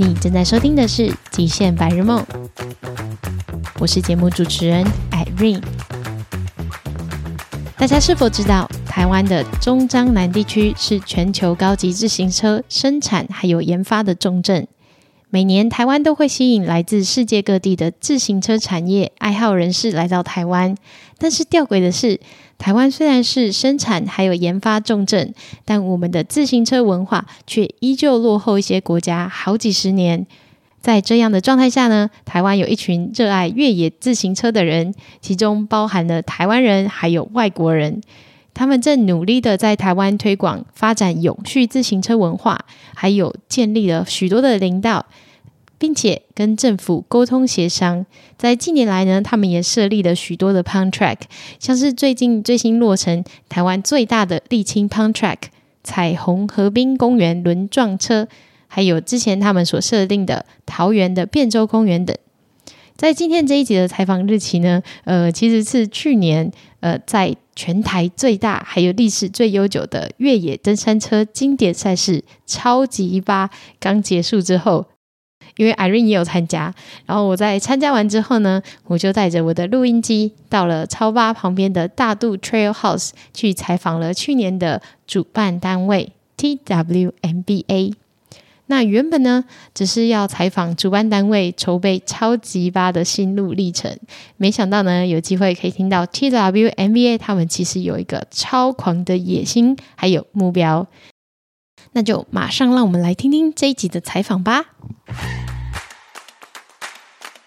你正在收听的是《极限白日梦》，我是节目主持人 Irene。大家是否知道，台湾的中彰南地区是全球高级自行车生产还有研发的重镇？每年台湾都会吸引来自世界各地的自行车产业爱好人士来到台湾，但是吊诡的是，台湾虽然是生产还有研发重镇，但我们的自行车文化却依旧落后一些国家好几十年。在这样的状态下呢，台湾有一群热爱越野自行车的人，其中包含了台湾人还有外国人。他们正努力的在台湾推广发展永续自行车文化，还有建立了许多的林道，并且跟政府沟通协商。在近年来呢，他们也设立了许多的 Pound Track，像是最近最新落成台湾最大的沥青 Pound Track 彩虹河滨公园轮撞车，还有之前他们所设定的桃园的汴州公园等。在今天这一集的采访日期呢，呃，其实是去年，呃，在全台最大还有历史最悠久的越野登山车经典赛事超级八刚结束之后，因为 Irene 也有参加，然后我在参加完之后呢，我就带着我的录音机到了超八旁边的大肚 Trail House 去采访了去年的主办单位 TWMBA。那原本呢，只是要采访主办单位筹备超级八的心路历程，没想到呢，有机会可以听到 TWMBA 他们其实有一个超狂的野心，还有目标。那就马上让我们来听听这一集的采访吧。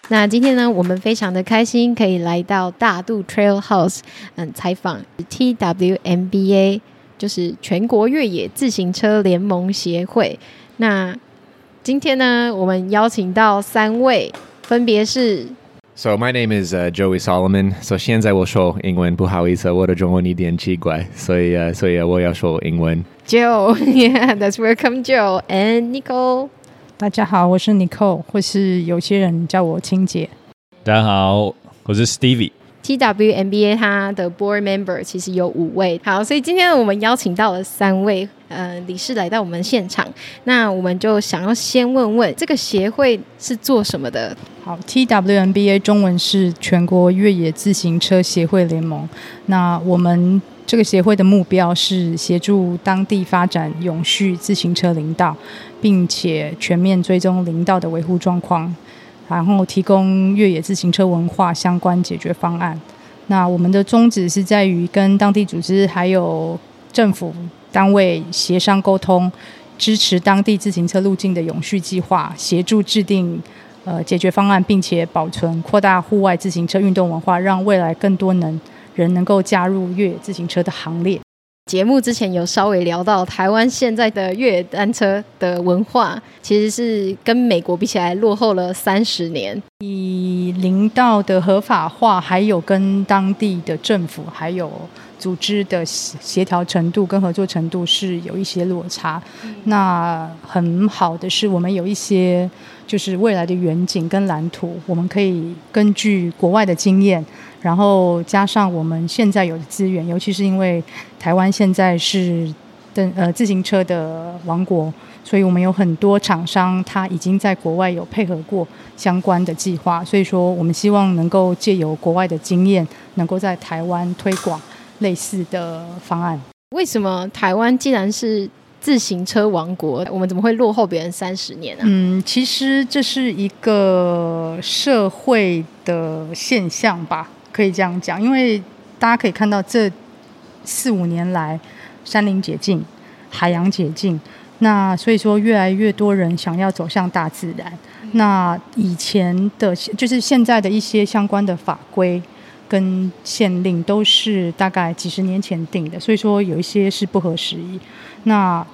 那今天呢，我们非常的开心，可以来到大渡 Trail House，嗯，采访 TWMBA，就是全国越野自行车联盟协会。那今天呢，我们邀请到三位，分别是。So my name is uh, Joey Solomon. So 现在我说英文，不好意思，我的中文一点奇怪，所以呃，所以我要说英文。Joe, yeah, that's welcome, Joe and Nicole. 大家好，我是 Nicole，或是有些人叫我青姐。大家好，我是 Stevie。 TWMBA 它的 Board Member 其实有五位，好，所以今天我们邀请到了三位呃理事来到我们现场，那我们就想要先问问这个协会是做什么的？好，TWMBA 中文是全国越野自行车协会联盟，那我们这个协会的目标是协助当地发展永续自行车林道，并且全面追踪林道的维护状况。然后提供越野自行车文化相关解决方案。那我们的宗旨是在于跟当地组织还有政府单位协商沟通，支持当地自行车路径的永续计划，协助制定呃解决方案，并且保存扩大户外自行车运动文化，让未来更多能人能够加入越野自行车的行列。节目之前有稍微聊到，台湾现在的越野单车的文化，其实是跟美国比起来落后了三十年。以林道的合法化，还有跟当地的政府还有组织的协调程度跟合作程度是有一些落差。嗯。那很好的是，我们有一些就是未来的远景跟蓝图，我们可以根据国外的经验。然后加上我们现在有的资源，尤其是因为台湾现在是的呃自行车的王国，所以我们有很多厂商他已经在国外有配合过相关的计划，所以说我们希望能够借由国外的经验，能够在台湾推广类似的方案。为什么台湾既然是自行车王国，我们怎么会落后别人三十年呢？嗯，其实这是一个社会的现象吧。可以这样讲，因为大家可以看到这四五年来，山林解禁，海洋解禁，那所以说越来越多人想要走向大自然。那以前的，就是现在的一些相关的法规跟限令，都是大概几十年前定的，所以说有一些是不合时宜。那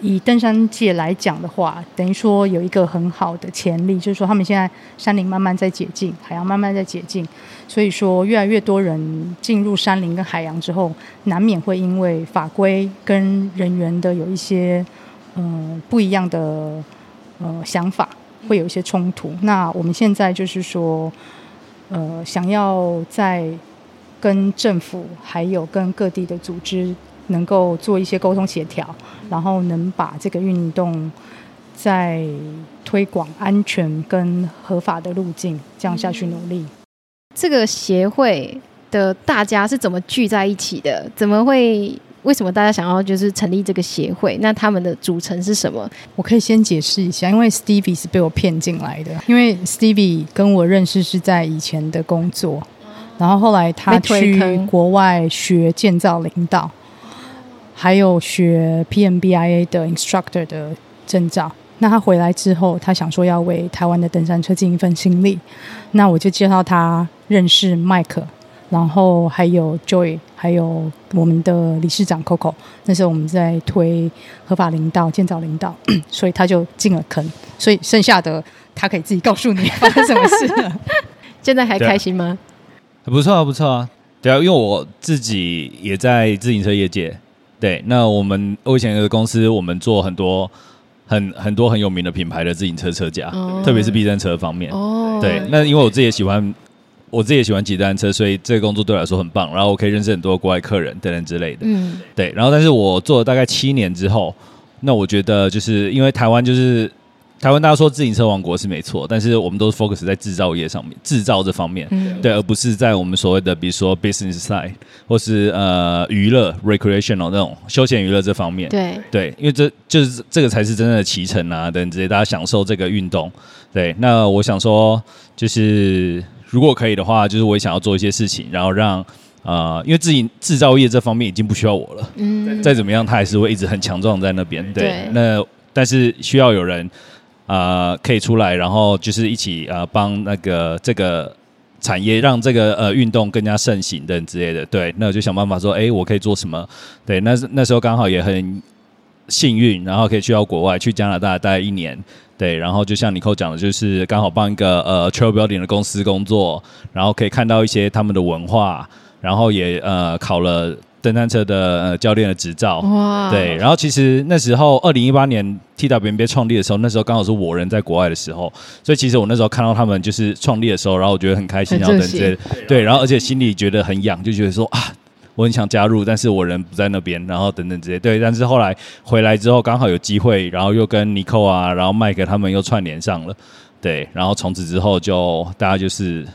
以登山界来讲的话，等于说有一个很好的潜力，就是说他们现在山林慢慢在解禁，海洋慢慢在解禁，所以说越来越多人进入山林跟海洋之后，难免会因为法规跟人员的有一些嗯、不一样的呃想法，会有一些冲突。那我们现在就是说，呃，想要在跟政府还有跟各地的组织。能够做一些沟通协调，然后能把这个运动在推广安全跟合法的路径，这样下去努力。这个协会的大家是怎么聚在一起的？怎么会？为什么大家想要就是成立这个协会？那他们的组成是什么？我可以先解释一下，因为 Stevie 是被我骗进来的。因为 Stevie 跟我认识是在以前的工作，然后后来他去国外学建造领导，还有学 PMBIA 的 instructor 的证照。那他回来之后，他想说要为台湾的登山车尽一份心力。那我就介绍他认识 Mike。然后还有 Joy，还有我们的理事长 Coco，那时候我们在推合法领导、建造领导，所以他就进了坑。所以剩下的他可以自己告诉你发生什么事了。现在还开心吗？不错啊，不错啊。对啊，因为我自己也在自行车业界。对，那我们我以前的公司，我们做很多很很多很有名的品牌的自行车车架，哦、特别是避震车方面。哦，对，那因为我自己也喜欢。我自己也喜欢骑单车，所以这个工作对我来说很棒。然后我可以认识很多国外客人等等之类的。嗯，对。然后，但是我做了大概七年之后，那我觉得就是因为台湾就是台湾，大家说自行车王国是没错，但是我们都是 focus 在制造业上面，制造这方面，嗯、对，而不是在我们所谓的比如说 business side 或是呃娱乐 recreational 那种休闲娱乐这方面。对对，因为这就是这个才是真正的骑乘啊，等等之类，大家享受这个运动。对，那我想说就是。如果可以的话，就是我也想要做一些事情，然后让呃，因为自己制造业这方面已经不需要我了，嗯，再怎么样，他还是会一直很强壮在那边，对。对那但是需要有人啊、可以出来，然后就是一起啊，帮、那个这个产业让这个呃运动更加盛行等之类的，对。那我就想办法说，哎，我可以做什么？对，那那时候刚好也很幸运，然后可以去到国外，去加拿大待一年。对，然后就像尼克讲的，就是刚好帮一个呃 trail building 的公司工作，然后可以看到一些他们的文化，然后也呃考了登山车的呃教练的执照。哇！对，然后其实那时候二零一八年 TWMBA 创立的时候，那时候刚好是我人在国外的时候，所以其实我那时候看到他们就是创立的时候，然后我觉得很开心，然后等这些，对，然后而且心里觉得很痒，就觉得说啊。我很想加入，但是我人不在那边，然后等等这些，对，但是后来回来之后刚好有机会，然后又跟尼克啊，然后麦克他们又串联上了，对，然后从此之后就大家就是。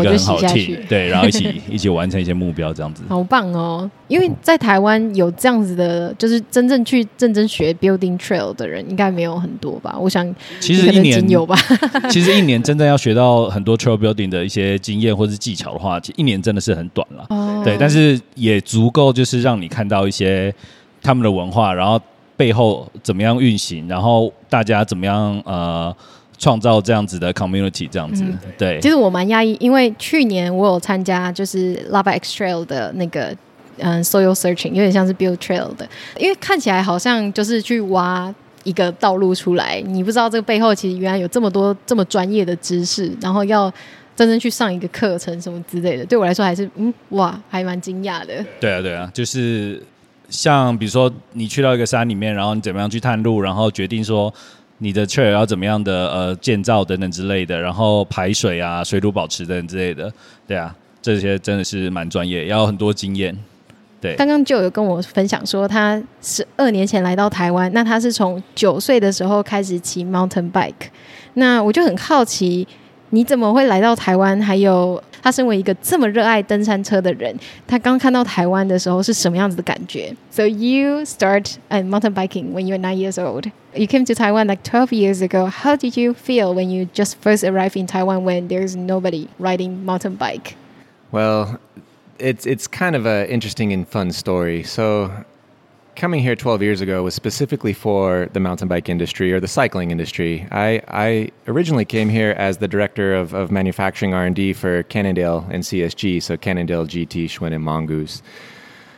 一个很好的对，然后一起 一起完成一些目标，这样子。好棒哦！因为在台湾有这样子的，就是真正去认真学 building trail 的人，应该没有很多吧？我想，其实一年有吧？其实一年真正要学到很多 trail building 的一些经验或是技巧的话，其实一年真的是很短了。哦。对，但是也足够，就是让你看到一些他们的文化，然后背后怎么样运行，然后大家怎么样呃。创造这样子的 community，这样子，嗯、对。其实我蛮讶异，因为去年我有参加就是 Lava X Trail 的那个嗯 soil searching，有点像是 build trail 的，因为看起来好像就是去挖一个道路出来，你不知道这个背后其实原来有这么多这么专业的知识，然后要真正去上一个课程什么之类的，对我来说还是嗯哇，还蛮惊讶的。对啊，对啊，就是像比如说你去到一个山里面，然后你怎么样去探路，然后决定说。你的 trail 要怎么样的呃建造等等之类的，然后排水啊、水土保持等等之类的，对啊，这些真的是蛮专业，要很多经验。对，刚刚就有跟我分享说，他十二年前来到台湾，那他是从九岁的时候开始骑 mountain bike，那我就很好奇。你怎么会来到台湾？还有，他身为一个这么热爱登山车的人，他刚看到台湾的时候是什么样子的感觉？So you start at mountain biking when you were nine years old. You came to Taiwan like twelve years ago. How did you feel when you just first arrived in Taiwan when there's nobody riding mountain bike? Well, it's it's kind of an interesting and fun story. So coming here 12 years ago was specifically for the mountain bike industry or the cycling industry. I, I originally came here as the director of, of manufacturing R&D for Cannondale and CSG, so Cannondale, GT, Schwinn, and Mongoose.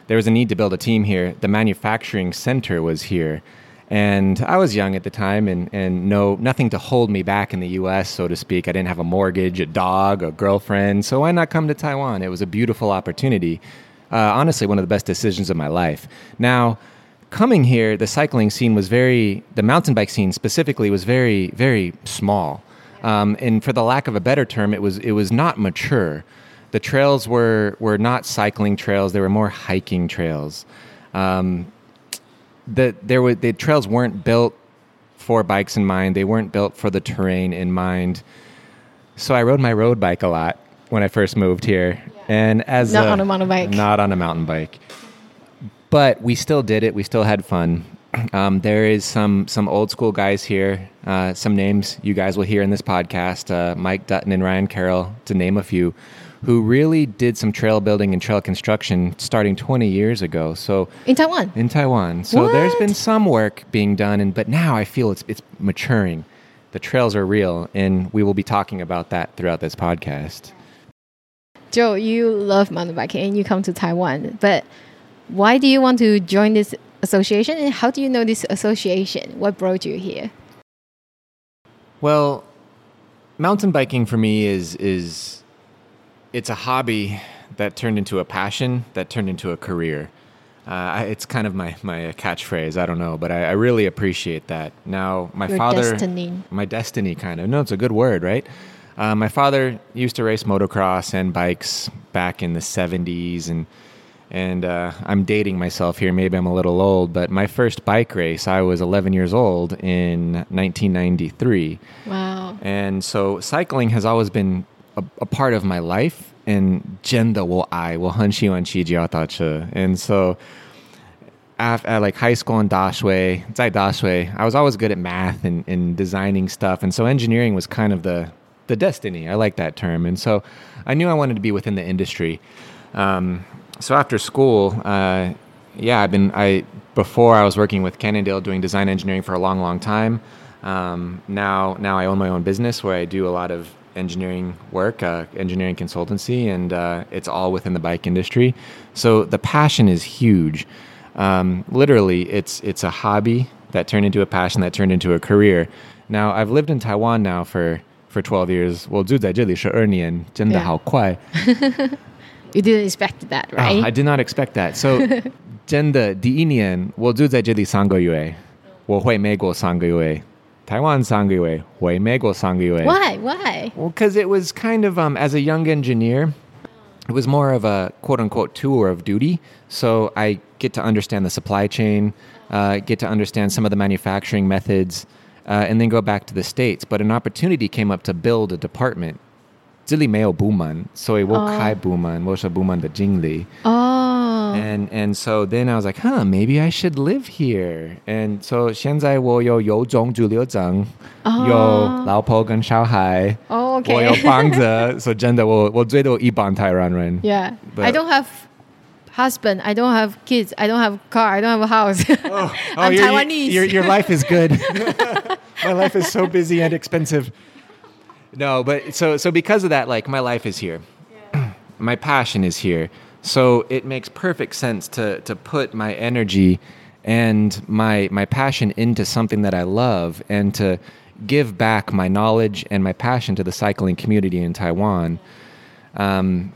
There was a need to build a team here. The manufacturing center was here. And I was young at the time and, and no, nothing to hold me back in the US, so to speak. I didn't have a mortgage, a dog, a girlfriend, so why not come to Taiwan? It was a beautiful opportunity uh, honestly one of the best decisions of my life. Now, coming here, the cycling scene was very, the mountain bike scene specifically was very, very small. Um, and for the lack of a better term, it was, it was not mature. The trails were, were not cycling trails, they were more hiking trails. Um, the, there were, the trails weren't built for bikes in mind. They weren't built for the terrain in mind. So I rode my road bike a lot when I first moved here, and as Not a, on a mountain bike. not on a mountain bike. But we still did it. We still had fun. Um, there is some some old school guys here. Uh, some names you guys will hear in this podcast: uh, Mike Dutton and Ryan Carroll, to name a few, who really did some trail building and trail construction starting 20 years ago. So In Taiwan. in Taiwan. So there's been some work being done, and but now I feel it's it's maturing. The trails are real, and we will be talking about that throughout this podcast. Joe, you love mountain biking and you come to Taiwan, but why do you want to join this association and how do you know this association? What brought you here? Well, mountain biking for me is is it's a hobby that turned into a passion that turned into a career. Uh, I- it's kind of my my catchphrase. I don't know, but I, I really appreciate that. Now, my Your father, destiny. my destiny, kind of. No, it's a good word, right? Uh, my father used to race motocross and bikes back in the 70s, and and uh, I'm dating myself here. Maybe I'm a little old, but my first bike race, I was 11 years old in 1993. Wow! And so cycling has always been a, a part of my life. And jenda wo ai wo hanshi wan chi jiao And so at, at, like high school in Dashway, Zai Dashway, I was always good at math and, and designing stuff. And so engineering was kind of the the destiny. I like that term. And so I knew I wanted to be within the industry. Um, so after school, uh, yeah, I've been, I, before I was working with Cannondale doing design engineering for a long, long time. Um, now, now I own my own business where I do a lot of engineering work, uh, engineering consultancy, and uh, it's all within the bike industry. So the passion is huge. Um, literally, it's it's a hobby that turned into a passion that turned into a career. Now I've lived in Taiwan now for for 12 years. 我住在这里十二年，真的 Yeah. 好快。 You didn't expect that, right? Oh, I did not expect that. So 真的第一年我住在这里三个月，我回美国三个月，台湾三个月，回美国三个月。 Why? Why? Well, because it was kind of um, as a young engineer, it was more of a quote unquote tour of duty. So I get to understand the supply chain, uh, get to understand some of the manufacturing methods, uh, and then go back to the states. But an opportunity came up to build a department. 这里没有部门，所以我开部门，我是部门的经理。 Oh. And and so then I was like, huh, maybe I should live here. And so 现在我有有种居留证，有老婆跟小孩。 Oh, 我有 okay. 房子，所以真的我我最多一般台湾人。 yeah. But- I don't have husband. I don't have kids. I don't have a car. I don't have a house. Oh, I'm your, Taiwanese. Your, your life is good. my life is so busy and expensive. No, but so so because of that, like my life is here. my passion is here. So it makes perfect sense to to put my energy and my my passion into something that I love and to give back my knowledge and my passion to the cycling community in Taiwan. Um,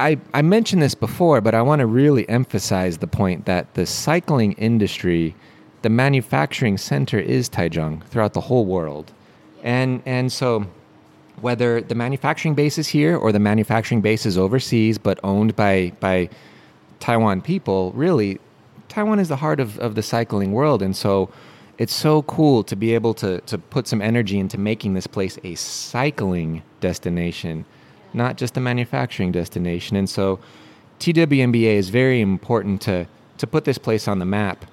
I, I mentioned this before, but I want to really emphasize the point that the cycling industry, the manufacturing center is Taichung throughout the whole world. And, and so, whether the manufacturing base is here or the manufacturing base is overseas but owned by, by Taiwan people, really, Taiwan is the heart of, of the cycling world. And so, it's so cool to be able to, to put some energy into making this place a cycling destination not just a manufacturing destination. And so TWMBA is very important to, to put this place on the map,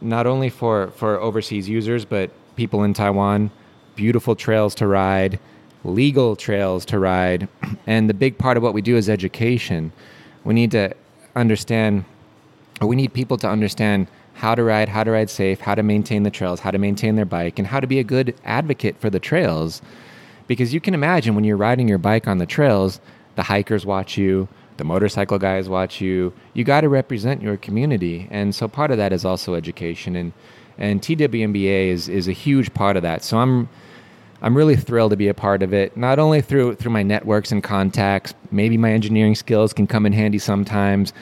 not only for, for overseas users, but people in Taiwan, beautiful trails to ride, legal trails to ride. And the big part of what we do is education. We need to understand, or we need people to understand how to ride, how to ride safe, how to maintain the trails, how to maintain their bike, and how to be a good advocate for the trails because you can imagine when you're riding your bike on the trails, the hikers watch you, the motorcycle guys watch you. You got to represent your community, and so part of that is also education, and and TWMBA is is a huge part of that. So I'm I'm really thrilled to be a part of it. Not only through through my networks and contacts, maybe my engineering skills can come in handy sometimes.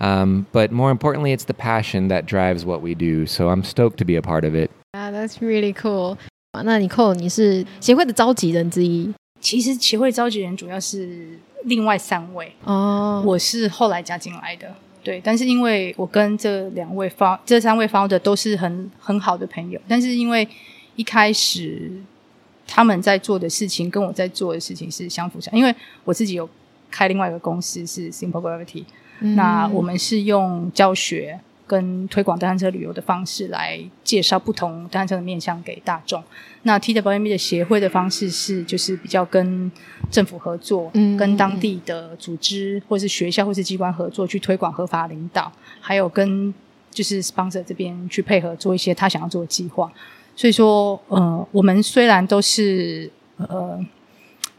Um, but more importantly, it's the passion that drives what we do. So I'm stoked to be a part of it. Yeah, that's really cool. 那你扣你是协会的召集人之一其实协会召集人主要是另外三位，哦。我是后来加进来的。对，但是因为我跟这两位 founder 这三位 founder 都是很很好的朋友，但是因为一开始他们在做的事情跟我在做的事情是相辅相，因为我自己有开另外一个公司是 Simple Gravity，嗯，那我们是用教学。跟推广登山车旅游的方式来介绍不同登山车的面向给大众。那 TWMB 的协会的方式是，就是比较跟政府合作，嗯，跟当地的组织或是学校或是机关合作去推广合法领导，还有跟就是 sponsor 这边去配合做一些他想要做的计划。所以说，呃，我们虽然都是呃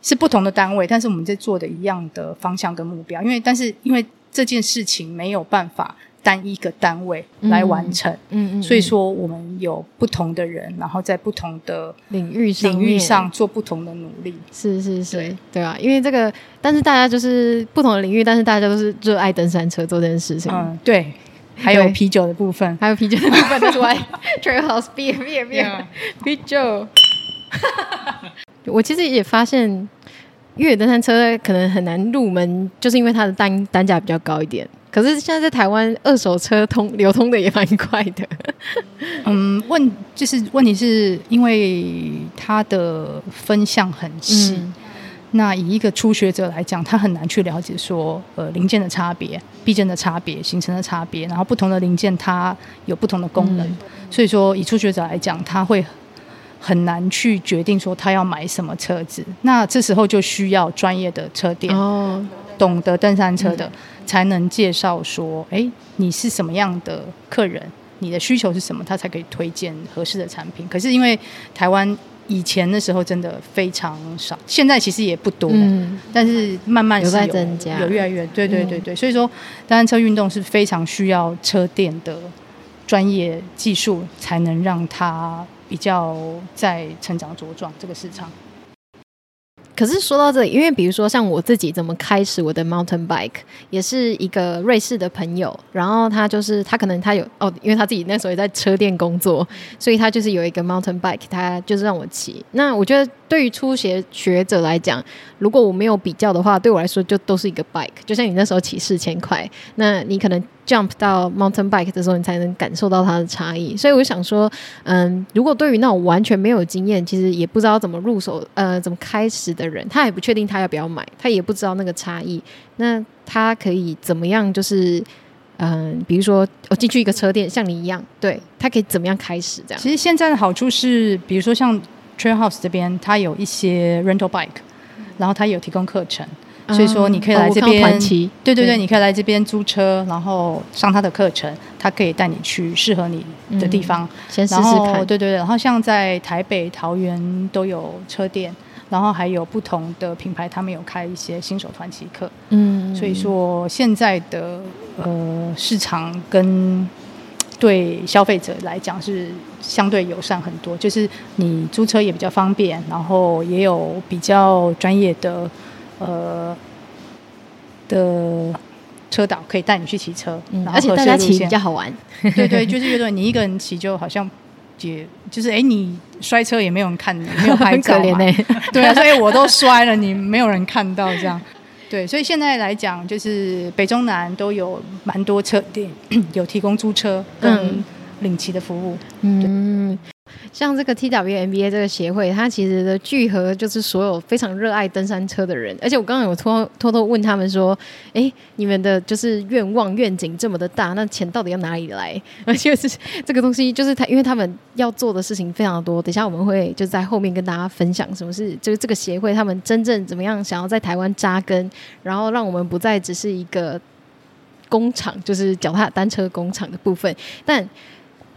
是不同的单位，但是我们在做的一样的方向跟目标。因为，但是因为这件事情没有办法。单一个单位来完成，嗯嗯，所以说我们有不同的人，然后在不同的领域领域上做不同的努力，是是是。对，对啊，因为这个，但是大家就是不同的领域，但是大家都是热爱登山车做这件事情，嗯，对，还有啤酒的部分，还有啤酒的部分，那是 why Trail House beer beer beer 啤酒，我其实也发现越野登山车可能很难入门，就是因为它的单单价比较高一点。可是现在在台湾，二手车通流通的也蛮快的。嗯，问就是问题是因为它的分项很细，嗯，那以一个初学者来讲，他很难去了解说呃零件的差别、避震的差别、行程的差别，然后不同的零件它有不同的功能，嗯，所以说以初学者来讲，他会很难去决定说他要买什么车子。那这时候就需要专业的车店哦，懂得登山车的。嗯才能介绍说，哎，你是什么样的客人？你的需求是什么？他才可以推荐合适的产品。可是因为台湾以前的时候真的非常少，现在其实也不多，嗯、但是慢慢是有，有在增加，有越来越对对对对。嗯、所以说，登山车运动是非常需要车店的专业技术，才能让它比较在成长茁壮这个市场。可是说到这里，因为比如说像我自己怎么开始我的 mountain bike，也是一个瑞士的朋友，然后他就是他可能他有哦，因为他自己那时候也在车店工作，所以他就是有一个 mountain bike，他就是让我骑。那我觉得对于初学学者来讲，如果我没有比较的话，对我来说就都是一个 bike，就像你那时候骑四千块，那你可能。Jump 到 mountain bike 的时候，你才能感受到它的差异。所以我想说，嗯，如果对于那种完全没有经验，其实也不知道怎么入手，呃，怎么开始的人，他也不确定他要不要买，他也不知道那个差异。那他可以怎么样？就是，嗯，比如说我进去一个车店，像你一样，对，他可以怎么样开始这样？其实现在的好处是，比如说像 Trail House 这边，他有一些 rental bike，然后他有提供课程。所以说，你可以来这边，哦、对对对，你可以来这边租车，然后上他的课程，他可以带你去适合你的地方，嗯、先试试看。对对对，然后像在台北、桃园都有车店，然后还有不同的品牌，他们有开一些新手团骑课。嗯，所以说现在的呃市场跟对消费者来讲是相对友善很多，就是你租车也比较方便，然后也有比较专业的。呃的车导可以带你去骑车，嗯，而且大家骑比较好玩。对对，就是觉得你一个人骑就好像也就是哎，你摔车也没有人看你，没有拍照嘛。欸、对啊，所以我都摔了，你没有人看到这样。对，所以现在来讲，就是北中南都有蛮多车店 有提供租车跟领骑的服务。嗯。像这个 TWMBA 这个协会，它其实的聚合就是所有非常热爱登山车的人。而且我刚刚有偷偷偷问他们说：“哎，你们的就是愿望愿景这么的大，那钱到底要哪里来？” 而且是这个东西，就是他，因为他们要做的事情非常多。等一下我们会就在后面跟大家分享什么是就是这个协会他们真正怎么样想要在台湾扎根，然后让我们不再只是一个工厂，就是脚踏单车工厂的部分，但。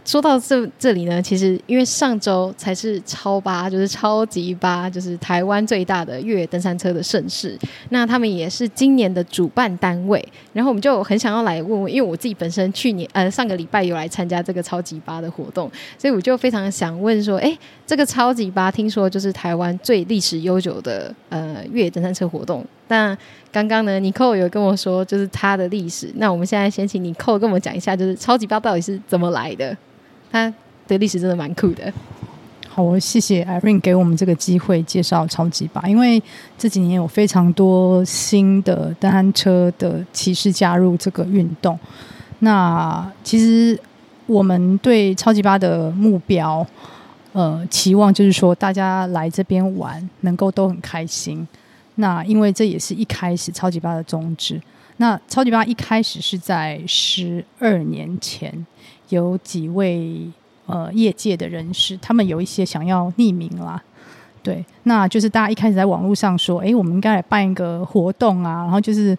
说到这这里呢，其实因为上周才是超八，就是超级八，就是台湾最大的越野登山车的盛事。那他们也是今年的主办单位，然后我们就很想要来问问，因为我自己本身去年呃上个礼拜有来参加这个超级八的活动，所以我就非常想问说，哎，这个超级八听说就是台湾最历史悠久的呃越野登山车活动。但刚刚呢，Nico 有跟我说就是它的历史。那我们现在先请 Nico 跟我们讲一下，就是超级八到底是怎么来的。它的历史真的蛮酷的。好，我谢谢 Irene 给我们这个机会介绍超级巴，因为这几年有非常多新的单车的骑士加入这个运动。那其实我们对超级八的目标，呃，期望就是说大家来这边玩能够都很开心。那因为这也是一开始超级八的宗旨。那超级八一开始是在十二年前，有几位。呃，业界的人士，他们有一些想要匿名啦，对，那就是大家一开始在网络上说，哎，我们应该来办一个活动啊，然后就是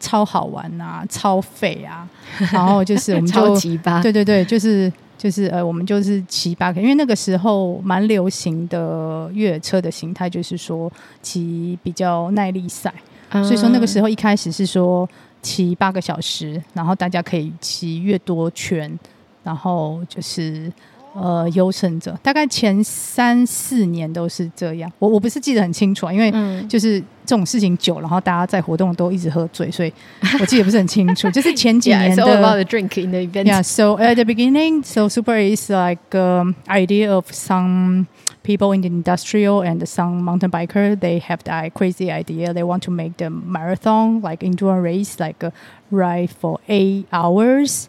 超好玩啊，超费啊，然后就是我们就超级巴，对对对，就是就是呃，我们就是骑巴，因为那个时候蛮流行的越野车的形态，就是说骑比较耐力赛，嗯，所以说那个时候一开始是说骑八个小时，然后大家可以骑越多圈。然后就是，呃，优胜者大概前三四年都是这样。我我不是记得很清楚啊，因为就是这种事情久，然后大家在活动都一直喝醉，所以我记得不是很清楚。就是前几年的。Yeah, all about the drink in the event. Yeah, so at the beginning, so Super is like um, idea of some people in the industrial and some mountain biker. They have that crazy idea. They want to make the marathon like endurance race, like a ride for eight hours.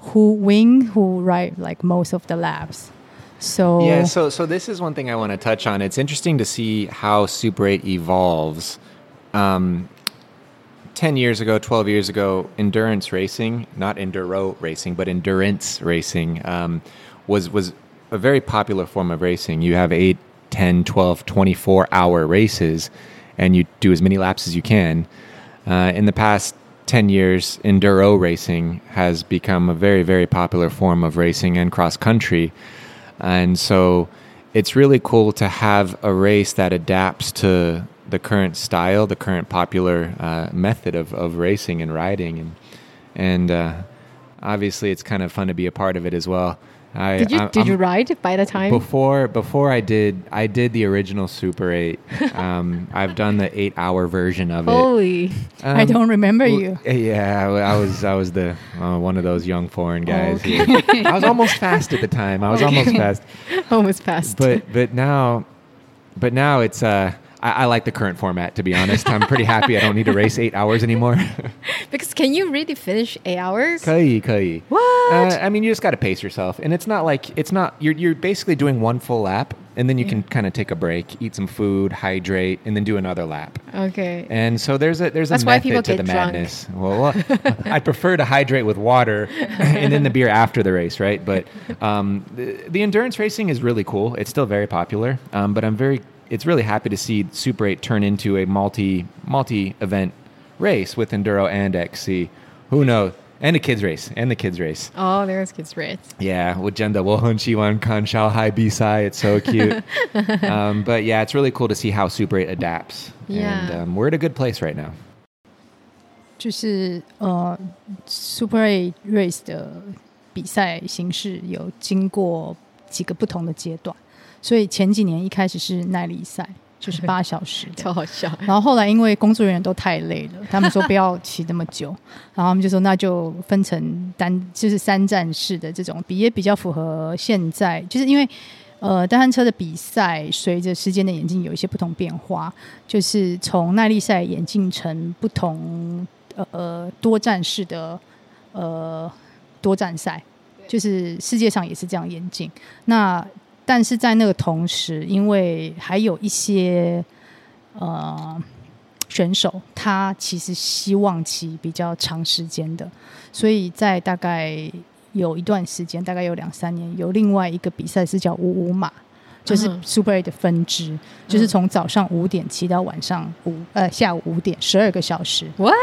Who win, who ride like most of the laps. So yeah, so so this is one thing I want to touch on. It's interesting to see how Super 8 evolves. Um, 10 years ago, 12 years ago, endurance racing, not enduro racing, but endurance racing um, was was a very popular form of racing. You have 8, 10, 12, 24 hour races and you do as many laps as you can. Uh, in the past 10 years, enduro racing has become a very, very popular form of racing and cross country. And so it's really cool to have a race that adapts to the current style, the current popular uh, method of, of racing and riding. And, and uh, obviously, it's kind of fun to be a part of it as well. I, did you I, did you ride by the time before before I did I did the original Super Eight. Um, I've done the eight hour version of it. Holy! Um, I don't remember you. Yeah, I was I was the uh, one of those young foreign guys. Oh, okay. I was almost fast at the time. I was okay. almost fast. almost fast. But but now, but now it's uh I, I, like the current format, to be honest. I'm pretty happy I don't need to race eight hours anymore. because can you really finish eight hours? 可以,可以. What? Uh, I mean, you just got to pace yourself. And it's not like, it's not, you're, you're basically doing one full lap and then you yeah. can kind of take a break, eat some food, hydrate, and then do another lap. Okay. And so there's a there's That's a method to the drunk. madness. Well, well I'd prefer to hydrate with water and then the beer after the race, right? But um, the, the, endurance racing is really cool. It's still very popular, um, but I'm very it's really happy to see Super 8 turn into a multi multi event race with enduro and XC. Who knows? And a kids race, and the kids race. Oh, there's kids race. Yeah, with Jenda Wohunchiwan Kan Hai Bisai. It's so cute. um, but yeah, it's really cool to see how Super 8 adapts. Yeah. And um, we're at a good place right now. 就是呃，Super 8 Race 的比赛形式有经过几个不同的阶段。 所以前几年一开始是耐力赛，就是八小时，超好笑。然后后来因为工作人员都太累了，他们说不要骑那么久，然后他们就说那就分成单，就是三站式的这种，比也比较符合现在，就是因为呃单车的比赛随着时间的演进有一些不同变化，就是从耐力赛演进成不同呃呃多站式的呃多站赛，就是世界上也是这样演进。那但是在那个同时，因为还有一些呃选手，他其实希望骑比较长时间的，所以在大概有一段时间，大概有两三年，有另外一个比赛是叫五五马，就是 Super 8的分支，嗯、就是从早上五点骑到晚上五呃下午五点，十二个小时。What？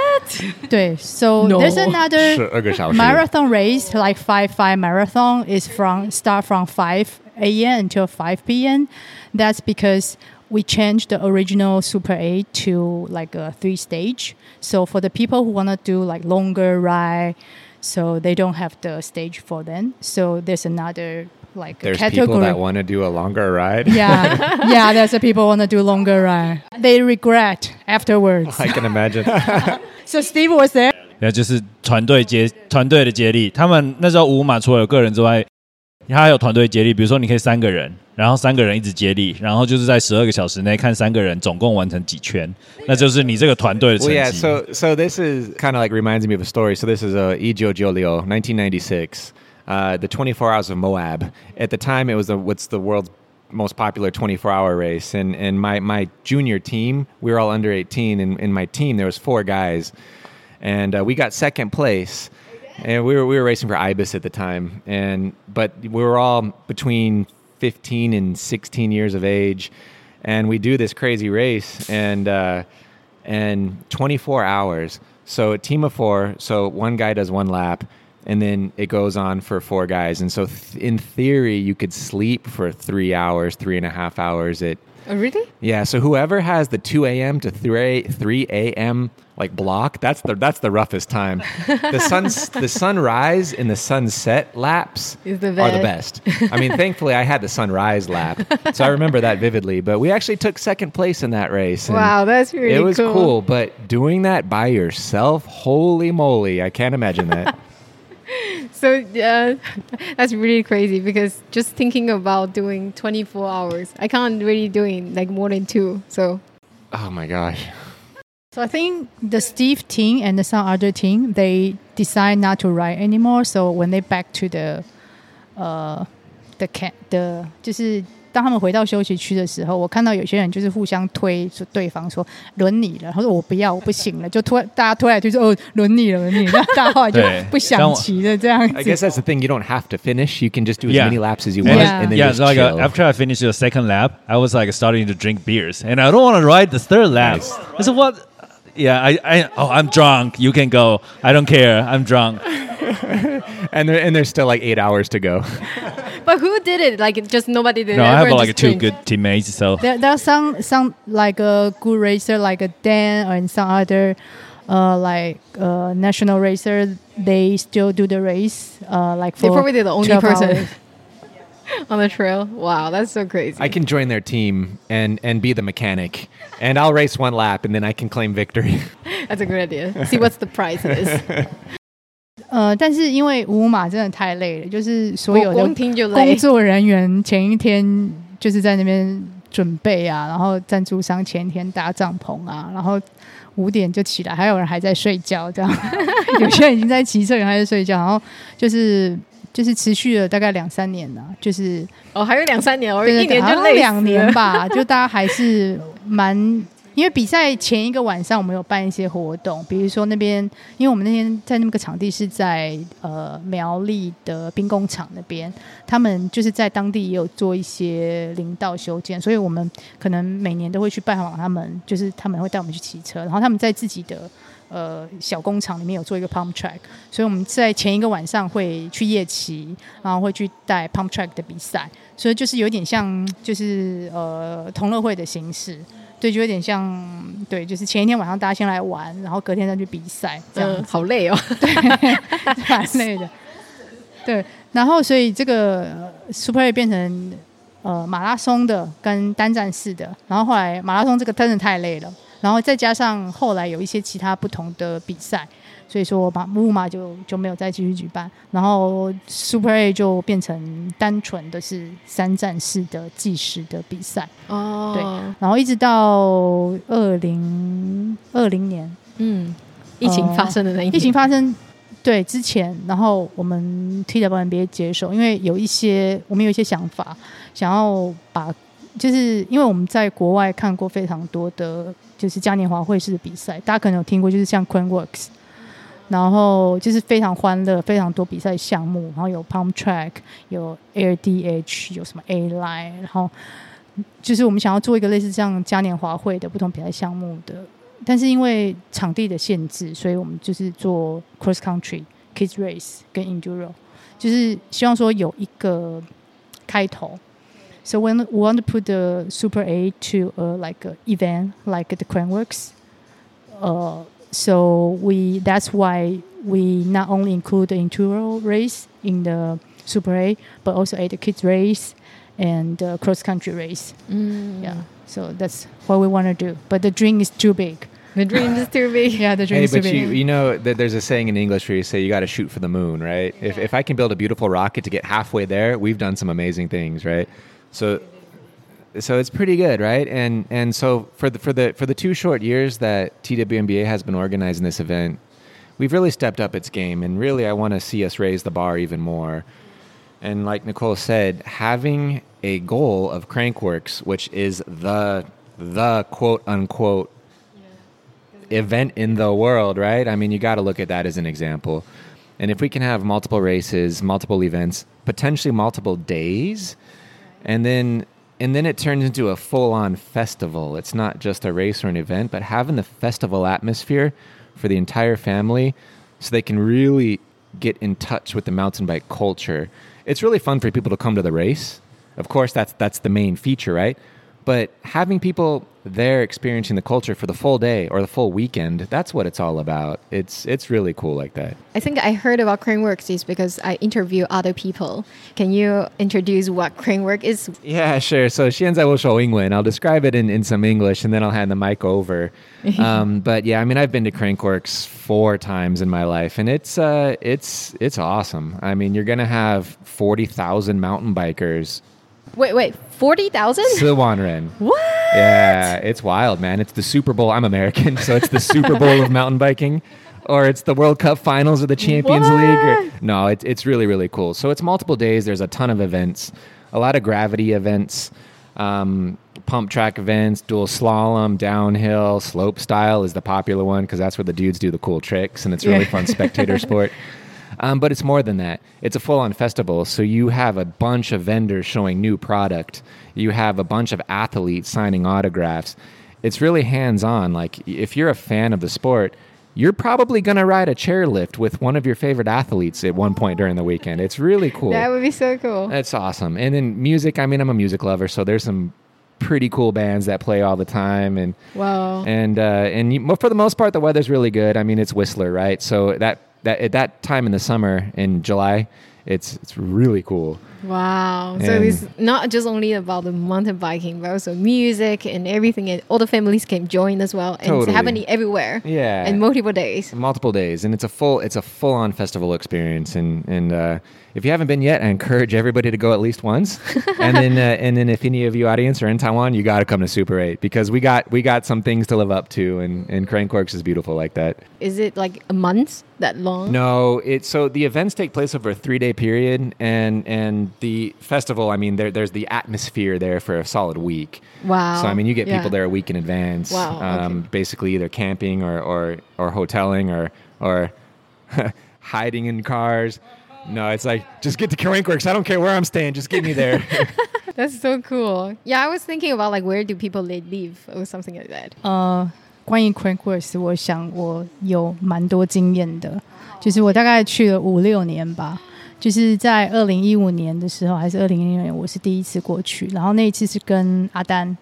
对，So there's another 十二个小时 marathon race like five five marathon is from start from five. a.m. until 5 p.m. That's because we changed the original Super 8 to like a three stage. So for the people who want to do like longer ride, so they don't have the stage for them. So there's another like there's category. people that want to do a longer ride. Yeah, yeah. There's a people want to do longer ride. They regret afterwards. I can imagine. so Steve was there. 那就是团队接团队的接力。他们那时候五马除了有个人之外。 它还有团队接力，比如说你可以三个人，然后三个人一直接力，然后就是在十二个小时内看三个人总共完成几圈，那就是你这个团队的成绩。Well, yeah, so so this is kind of like reminds me of a story. So this is a Ijo Jolio, 1996, uh, the 24 Hours of Moab. At the time, it was a, what's the world's most popular 24 hour race, and and my my junior team, we were all under 18, and in my team there was four guys, and uh, we got second place and we were we were racing for Ibis at the time, and but we were all between 15 and 16 years of age, and we do this crazy race, and uh, and 24 hours. So a team of four. So one guy does one lap, and then it goes on for four guys. And so th- in theory, you could sleep for three hours, three and a half hours at Oh, really? yeah, so whoever has the 2 a.m. to 3 3 a.m. like block, that's the that's the roughest time. The sun the sunrise and the sunset laps Is the are the best. I mean, thankfully I had the sunrise lap, so I remember that vividly. But we actually took second place in that race. Wow, that's really It was cool. cool, but doing that by yourself, holy moly, I can't imagine that. So uh, that's really crazy because just thinking about doing 24 hours, I can't really doing like more than two. So oh my gosh. So I think the Steve team and some other team they decide not to ride anymore. So when they back to the, uh, the camp the 就是当他们回到休息区的时候，我看到有些人就是互相推，说对方说轮你了，他说我不要，我不行了，就推大家推来推去，哦轮你了，轮你了，那大家后来就对不想骑了这样 I 子。 guess that's the thing. You don't have to finish. You can just do as Yeah. many laps as you And want, Yeah. and then yeah, just so like uh, chill. after I finished the second lap, I was like starting to drink beers, and I don't want to ride the third lap. Nice. I said, "What? Yeah, I, I, oh, I'm drunk. You can go. I don't care. I'm drunk." and there, and there's still like eight hours to go. But who did it? Like just nobody did. No, it. I have like two good teammates, so There, there are some some like a good racer like a Dan and some other uh, like uh, national racer. They still do the race. Uh, like for They're probably the only person on the trail. Wow, that's so crazy. I can join their team and and be the mechanic, and I'll race one lap, and then I can claim victory. That's a good idea. See what's the price is. 呃，但是因为五马真的太累了，就是所有的工作人员前一天就是在那边准备啊，然后赞助商前一天搭帐篷啊，然后五点就起来，还有人还在睡觉，这样 有些人已经在骑车，有人还在睡觉，然后就是就是持续了大概两三年了，就是哦，还有两三年，我一年就累两年。吧，就大家还是蛮。因为比赛前一个晚上，我们有办一些活动，比如说那边，因为我们那天在那个场地是在呃苗栗的兵工厂那边，他们就是在当地也有做一些林道修建，所以我们可能每年都会去拜访他们，就是他们会带我们去骑车，然后他们在自己的呃小工厂里面有做一个 pump track，所以我们在前一个晚上会去夜骑，然后会去带 pump track 的比赛，所以就是有点像就是呃同乐会的形式。对，就有点像，对，就是前一天晚上大家先来玩，然后隔天再去比赛，这样嗯，好累哦。对蛮累的。对，然后所以这个呃 Super 变成呃马拉松的跟单站式的，然后后来马拉松这个真的太累了，然后再加上后来有一些其他不同的比赛，所以说把木马就就没有再继续举办，然后 Super A 就变成单纯的是三站式的计时的比赛。哦，对然后一直到二零二零年，嗯，疫情发生的那一天疫情发生对之前，然后我们 TWNBA 接手，因为有一些我们有一些想法，想要把就是因为我们在国外看过非常多的，就是嘉年华会式的比赛，大家可能有听过，就是像 Queenworks，然后就是非常欢乐，非常多比赛项目，然后有 Pump Track，有 AirDH，有什么 A Line，然后就是我们想要做一个类似这样嘉年华会的不同比赛项目的。但是因为场地的限制，所以我们就是做 cross country、kids race 跟 enduro，就是希望说有一个开头。So when we want to put the Super A to a like event like the Craneworks, uh, so we that's why we not only include the enduro race in the Super A, but also add the kids race and the cross country race. 嗯 Yeah. So that's what we want to do. But the dream is too big. The dream is too big. Yeah, the dream Hey, is too but you, big. you know that there's a saying in English where you say you got to shoot for the moon, right? If, if I can build a beautiful rocket to get halfway there, we've done some amazing things, right? So so it's pretty good, right? And and so for the for the for the two short years that TWNBA has been organizing this event, we've really stepped up its game, and really I want to see us raise the bar even more. And like Nicole said, having a goal of Crankworks, which is the the quote unquote event in the world, right? I mean, you got to look at that as an example. And if we can have multiple races, multiple events, potentially multiple days, and then and then it turns into a full-on festival. It's not just a race or an event, but having the festival atmosphere for the entire family so they can really get in touch with the mountain bike culture. It's really fun for people to come to the race. Of course, that's that's the main feature, right? But having people there experiencing the culture for the full day or the full weekend, that's what it's all about. It's it's really cool like that. I think I heard about Craneworks is because I interview other people. Can you introduce what Cranework is? Yeah, sure. So Xianzai Wushou Ingwen. I'll describe it in, in some English and then I'll hand the mic over. um, but yeah, I mean I've been to Craneworks four times in my life and it's uh, it's it's awesome. I mean you're gonna have forty thousand mountain bikers Wait, wait, forty thousand? Silwanren. What? Yeah, it's wild, man. It's the Super Bowl. I'm American, so it's the Super Bowl of mountain biking, or it's the World Cup Finals or the Champions what? League. Or, no, it's it's really really cool. So it's multiple days. There's a ton of events, a lot of gravity events. Um, pump track events, dual slalom, downhill, slope style is the popular one because that's where the dudes do the cool tricks and it's really yeah. fun spectator sport. Um, but it's more than that. It's a full on festival. So you have a bunch of vendors showing new product. You have a bunch of athletes signing autographs. It's really hands on. Like, if you're a fan of the sport, you're probably going to ride a chairlift with one of your favorite athletes at one point during the weekend. It's really cool. That would be so cool. That's awesome. And then music, I mean, I'm a music lover, so there's some pretty cool bands that play all the time. And Wow. and uh, and you, for the most part, the weather's really good. I mean, it's Whistler, right? So that that at that time in the summer in July, it's it's really cool. Wow. So it's not just only about the mountain biking, but also music and everything. And all the families can join as well. And it's happening everywhere. Yeah. And multiple days. multiple days and it's a full it's a full on festival experience and and uh, if you haven't been yet i encourage everybody to go at least once and then uh, and then if any of you audience are in taiwan you got to come to super 8 because we got we got some things to live up to and and crankworks is beautiful like that Is it like a month that long? no it's so the events take place over a three day period and and the festival i mean there, there's the atmosphere there for a solid week Wow. so I mean, you get Yeah. people there a week in advance. Wow, Um, okay. Basically, either camping or or or hoteling or or hiding in cars. No, it's like just get to Crankworks. I don't care where I'm staying. Just get me there. That's so cool. Yeah, I was thinking about like where do people li- live or something like that. 呃，关于 Crankworks，我想我有蛮多经验的，就是我大概去了五六年吧。 就是在二零一五年的时候，还是二零一六年，我是第一次过去。然后那一次是跟阿丹，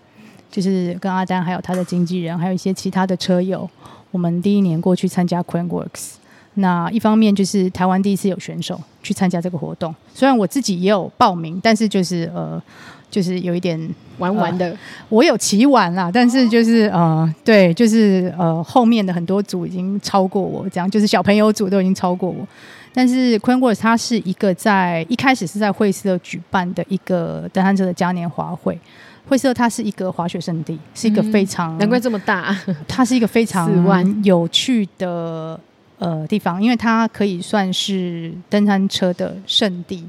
就是跟阿丹还有他的经纪人，还有一些其他的车友，我们第一年过去参加 Crankworks。那一方面就是台湾第一次有选手去参加这个活动，虽然我自己也有报名，但是就是呃，就是有一点玩玩的。我有骑完啦，但是就是呃，对，就是呃，后面的很多组已经超过我，这样就是小朋友组都已经超过我。但是 Crankworks 它是一个在一开始是在惠斯勒举办的一个登山者的嘉年华会。惠斯勒它是一个滑雪胜地，是一个非常、难怪这么大。它是一个非常四万有趣的呃地方，因为它可以算是登山车的圣地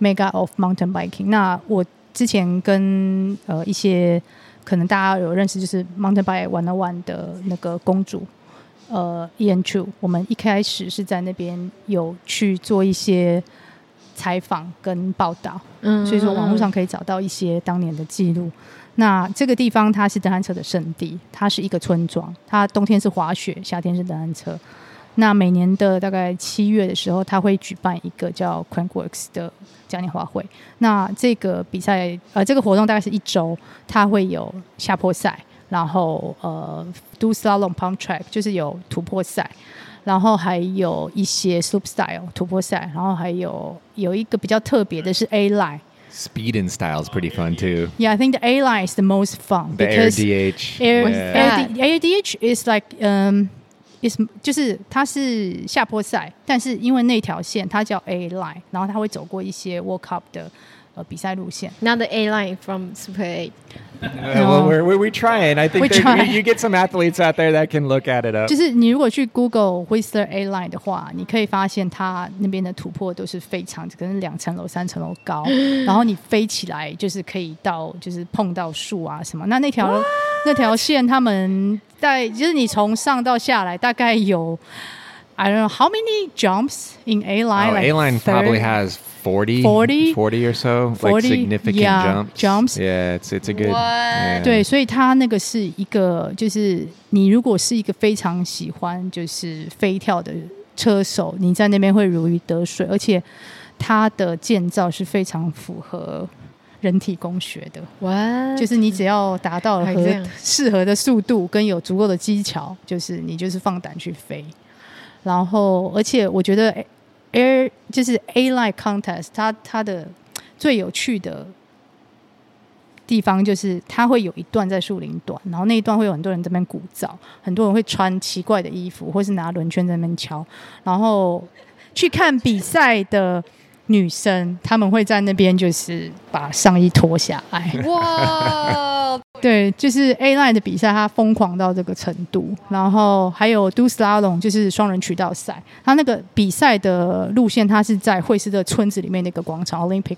，Mega of Mountain Biking。那我之前跟呃一些可能大家有认识，就是 Mountain Bike One on One 的那个公主，呃，Ian Chu，我们一开始是在那边有去做一些采访跟报道。嗯所以说网络上可以找到一些当年的记录。那这个地方它是登山车的圣地，它是一个村庄，它冬天是滑雪，夏天是登山车。那每年的大概七月的时候，它会举办一个叫 Crankworks 的嘉年华会。那这个比赛，呃，这个活动大概是一周，它会有下坡赛，然后呃，do slalom pump track，就是有突破赛。然后还有一些 slope style 突破赛，然后还有有一个比较特别的是 A line，Speed and style is pretty fun too. Yeah, I think the A line is the most fun The because DH. Air, yeah. Air, D, Air DH is like um is 就是它是下坡赛，但是因为那条线它叫 A line，然后它会走过一些 World Cup 的呃比赛路线。Not the A line from Super 8. Uh, well, we're, we're, we're trying. I think We there- try. You, get some athletes out there that can look at it up. 就是你如果去 Google Whistler A line 的话，你可以发现它那边的突破都是非常可能两层楼、三层楼高，然后你飞起来就是可以到就是碰到树啊什么。那那条那条线，他们在就是你从上到下来大概有 I don't know how many jumps in A line. Oh, like A line probably has 40, 40? 40 or so, 40, like significant yeah, jumps. jumps. Yeah, it's it's a good. Yeah. 对，所以它那个是一个，就是你如果是一个非常喜欢就是飞跳的车手，你在那边会如鱼得水，而且它的建造是非常符合人体工学的，What? 就是你只要达到了合适合的速度跟有足够的技巧，就是你就是放胆去飞。然后，而且我觉得 Air 就是 A Line Contest，它它的最有趣的地方就是它会有一段在树林短，然后那一段会有很多人在那边鼓噪，很多人会穿奇怪的衣服，或是拿轮圈在那边敲，然后去看比赛的女生，她们会在那边就是把上衣脱下来。哇，对，就是 A line 的比赛，它疯狂到这个程度。然后还有 Do Slalom，就是双人渠道赛，它那个比赛的路线，它是在惠斯特村子里面那个广场 Olympic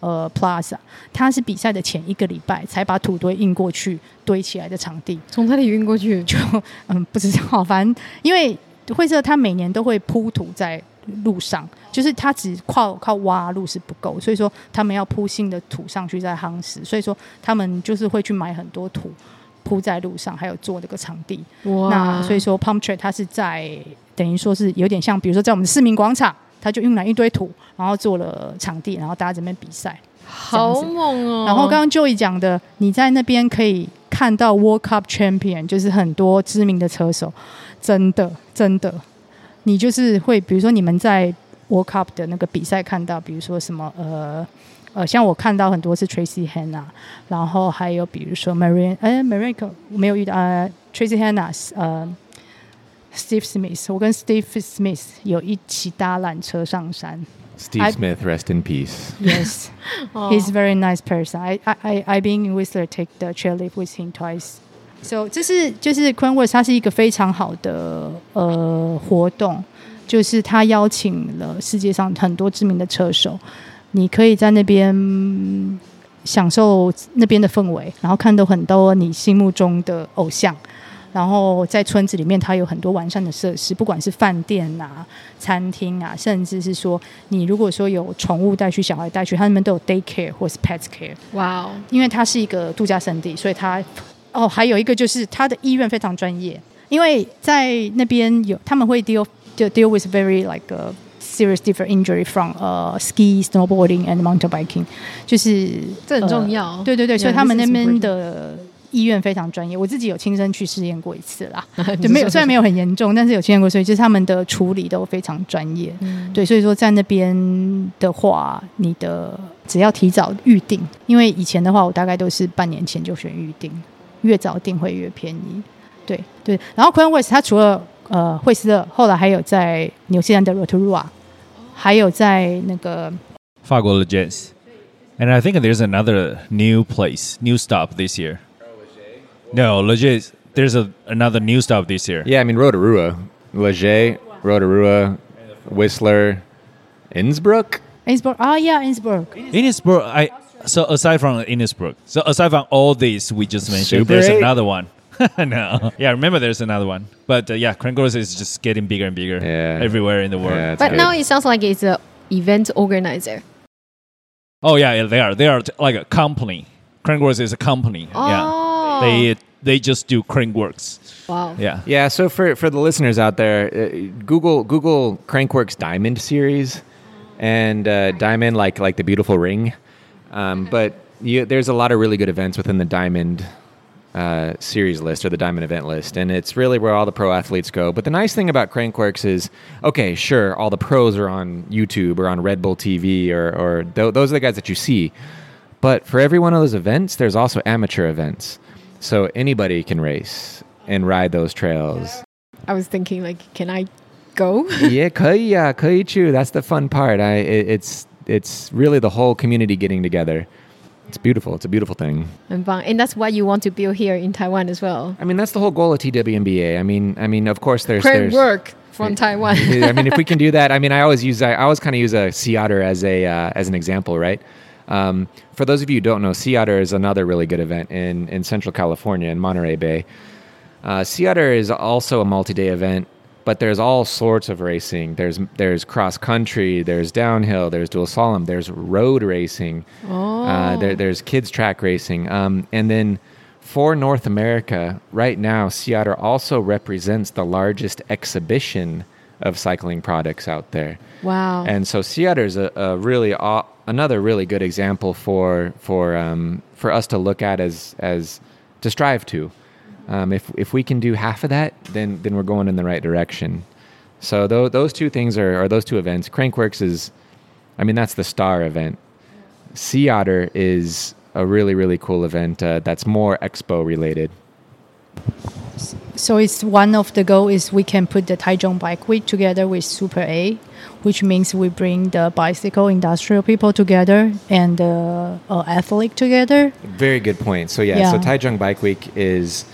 呃 Plaza，它是比赛的前一个礼拜才把土堆运过去堆起来的场地。从哪里运过去？就嗯不知道，反正因为惠斯特它每年都会铺土在路上，就是它只靠靠挖路是不够，所以说他们要铺新的土上去再夯实，所以说他们就是会去买很多土铺在路上，还有做这个场地。哇那所以说 Pump Track 它是在等于说是有点像，比如说在我们的市民广场，它就运来一堆土，然后做了场地，然后大家这边比赛。好猛哦！然后刚刚 Joey 讲的，你在那边可以看到 World Cup Champion，就是很多知名的车手，真的真的，你就是会，比如说你们在 World Cup 的那个比赛看到，比如说什么呃呃，像我看到很多是 Tracy Hanna，然后还有比如说 Marian，哎 Marian 我没有遇到呃 Tracy Hanna，呃 Steve Smith，我跟 Steve Smith 有一起搭缆车上山。Steve Smith, rest in peace. Yes, 哦 he's a very nice person. I I I I been in Whistler take the chairlift with him twice. So 这是就是 Cranworth，它是一个非常好的呃活动，就是他邀请了世界上很多知名的车手，你可以在那边嗯享受那边的氛围，然后看到很多你心目中的偶像。然后在村子里面，它有很多完善的设施，不管是饭店啊、餐厅啊，甚至是说你如果说有宠物带去、小孩带去，他们都有 day care 或是 pet care。哇哦，因为它是一个度假胜地，所以它哦，还有一个就是他的医院非常专业，因为在那边有他们会 deal 就 deal with very like a serious different injury from 呃、ski snowboarding and mountain biking，就是这很重要。呃对对对，所以他们那边的医院非常专业，我自己有亲身去试验过一次啦。你对，没有，虽然没有很严重，但是有体验过，所以就是他们的处理都非常专业。嗯。对，所以说在那边的话，你的只要提早预定，因为以前的话，我大概都是半年前就选预定，越早订会越便宜。对对，然后 Cranworth 它除了呃惠斯勒，后来还有在纽西兰的 Rotorua，还有在那个法国的 Jazz. And I think there's another new place, new stop this year. No, legit. There's a, another new stop this year. Yeah, I mean Rotorua, Leger, Rotorua, Whistler, Innsbruck. Innsbruck 啊，Yeah Innsbruck， Innisbrook, I so aside from Innisbrook, so aside from all these we just mentioned, Super there's eight? another one. no, yeah, remember there's another one, but uh, yeah, Krangos is just getting bigger and bigger Yeah. everywhere in the world. Yeah, it's But good. now it sounds like it's a event organizer. Oh yeah, yeah, they are. They are t- like a company. Krangos is a company. Yeah, Oh. they they just do Krangworks. Wow. Yeah. Yeah, so for, for the listeners out there, uh, Google Google Crankworks Diamond series, and uh, Diamond like like the beautiful ring, um, but you, there's a lot of really good events within the Diamond uh, series list or the diamond event list, and it's really where all the pro athletes go. But the nice thing about Crankworx is, okay, sure, all the pros are on YouTube or on Red Bull TV, or, or th- those are the guys that you see. But for every one of those events, there's also amateur events, so anybody can race and ride those trails. I was thinking, like, can I go? yeah, 可以呀，可以去. That's the fun part. I it, it's it's really the whole community getting together. It's beautiful. It's a beautiful thing. And and that's what you want to build here in Taiwan as well. I mean, that's the whole goal of TWNBA. I mean, I mean, of course, there's Great there's work from Taiwan. I mean, if we can do that, I mean, I always use I always kind of use a sea otter as a uh, as an example, right? Um, for those of you who don't know, Sea Otter is another really good event in in Central California in Monterey Bay. Uh, sea Otter is also a multi-day event but there's all sorts of racing. There's there's cross country, there's downhill, there's dual slalom, there's road racing, oh. uh, there, there's kids track racing, um, and then for North America right now, Sea Otter also represents the largest exhibition of cycling products out there. Wow! And so Sea Otter is a, a really uh, another really good example for for um, for us to look at as as to strive to. Um, if if we can do half of that, then then we're going in the right direction. So th- those two things are, are those two events. Crankworks is, I mean, that's the star event. Sea Otter is a really really cool event uh, that's more expo related. So it's one of the goal is we can put the Taichung Bike Week together with Super A, which means we bring the bicycle industrial people together and the uh, athlete together. Very good point. So yeah, Yeah. so Taichung Bike Week is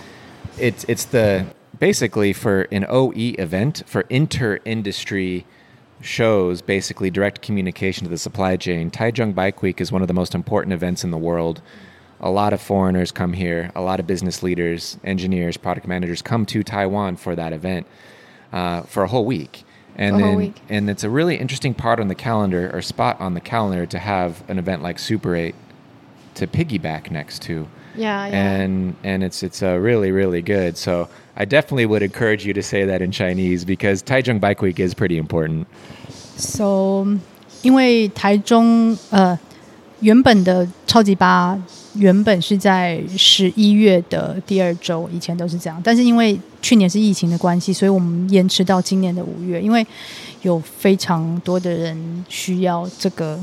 it's it's the basically for an OE event for inter industry shows basically direct communication to the supply chain. Taichung Bike Week is one of the most important events in the world. A lot of foreigners come here. A lot of business leaders, engineers, product managers come to Taiwan for that event uh, for a whole week. And A then, week. and it's a really interesting part on the calendar or spot on the calendar to have an event like Super 8 to piggyback next to Yeah, yeah. and and it's it's uh, really really good. So I definitely would encourage you to say that in Chinese because Taichung Bike Week is pretty important. So，因为台中呃原本的超级八原本是在十一月的第二周，以前都是这样，但是因为去年是疫情的关系，所以我们延迟到今年的五月，因为有非常多的人需要这个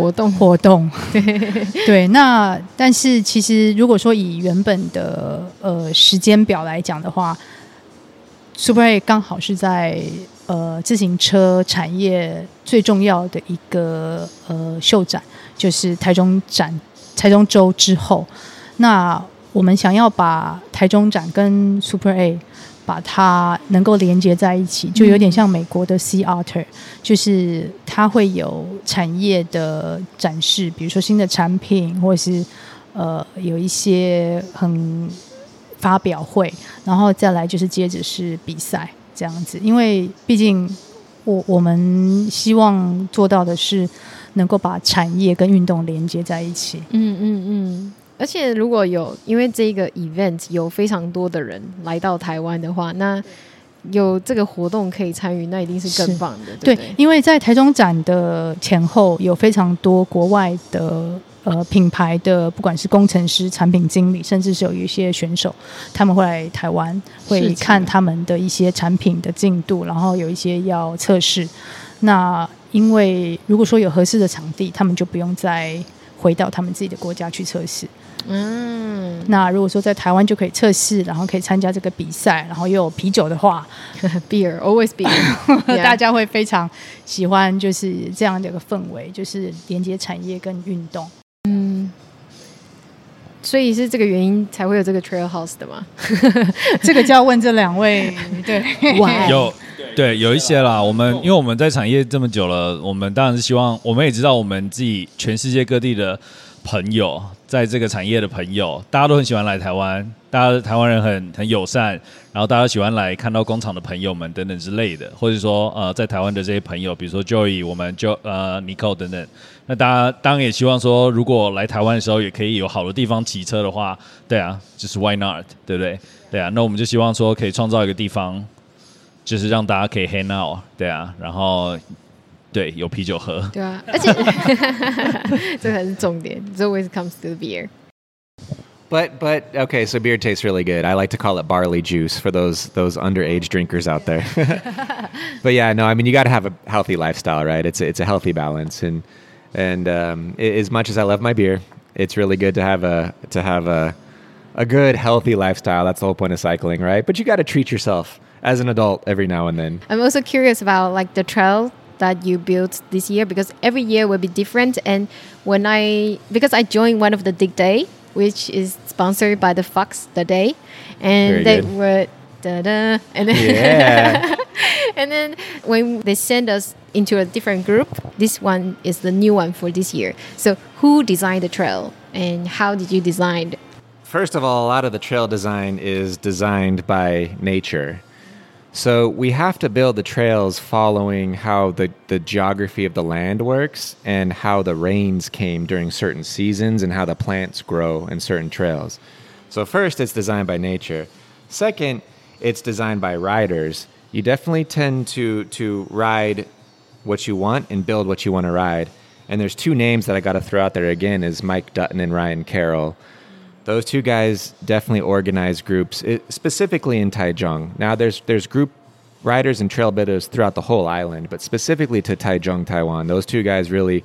活动活动。对，那但是其实如果说以原本的呃时间表来讲的话，Super A 刚好是在呃自行车产业最重要的一个呃秀展，就是台中展、台中周之后，那我们想要把台中展跟 Super A 把它能够连接在一起，就有点像美国的 Sea Otter，就是它会有产业的展示，比如说新的产品，或者是呃有一些很发表会，然后再来就是接着是比赛这样子，因为毕竟我我们希望做到的是能够把产业跟运动连接在一起。嗯嗯嗯，而且如果有因为这个 event 有非常多的人来到台湾的话，那有这个活动可以参与，那一定是更棒的，对？因为在台中展的前后有非常多国外的呃品牌的，不管是工程师、产品经理，甚至是有一些选手，他们会来台湾，会看他们的一些产品的进度，然后有一些要测试。那因为如果说有合适的场地，他们就不用再回到他们自己的国家去测试。嗯，那如果说在台湾就可以测试，然后可以参加这个比赛，然后又有啤酒的话 beer always beer，大家会非常喜欢，就是这样的一个氛围，就是连接产业跟运动。嗯，所以是这个原因才会有这个 Trail House 的吗？这个就要问这两位，对，有对有一些啦。我们因为我们在产业这么久了，我们当然是希望，我们也知道我们自己全世界各地的朋友，在这个产业的朋友，大家都很喜欢来台湾，大家台湾人很很友善，然后大家喜欢来看到工厂的朋友们等等之类的，或者说呃，在台湾的这些朋友，比如说 Joey，我们就呃 Nicole 等等，那大家当然也希望说，如果来台湾的时候也可以有好的地方骑车的话，对啊，就是 Why not，对不对？对啊，那我们就希望说可以创造一个地方，就是让大家可以 hang out，对啊，然后。对，有啤酒喝。对啊，而且这才是重点。It always comes to the beer。 But but okay, so beer tastes really good. I like to call it barley juice for those those underage drinkers out there. but yeah, no, I mean you got to have a healthy lifestyle, right? It's a, it's a healthy balance, and and um, as much as I love my beer, it's really good to have a to have a a good healthy lifestyle. That's the whole point of cycling, right? But you got to treat yourself as an adult every now and then. I'm also curious about like the trail that you built this year because every year will be different. And when I because I joined one of the dig day which is sponsored by the Fox the Day, and Very they good. were da da, and then Yeah. and then when they send us into a different group, this one is the new one for this year. So who designed the trail, and how did you design? First of all, a lot of the trail design is designed by nature. So we have to build the trails following how the, the geography of the land works and how the rains came during certain seasons and how the plants grow in certain trails. So, first, it's designed by nature. Second, it's designed by riders. You definitely tend to, to ride what you want and build what you want to ride. And there's two names that I got to throw out there again is Mike Dutton and Ryan Carroll. Those two guys definitely organize groups, it, specifically in Taichung. Now, there's there's group riders and trail builders throughout the whole island, but specifically to Taichung, Taiwan. Those two guys really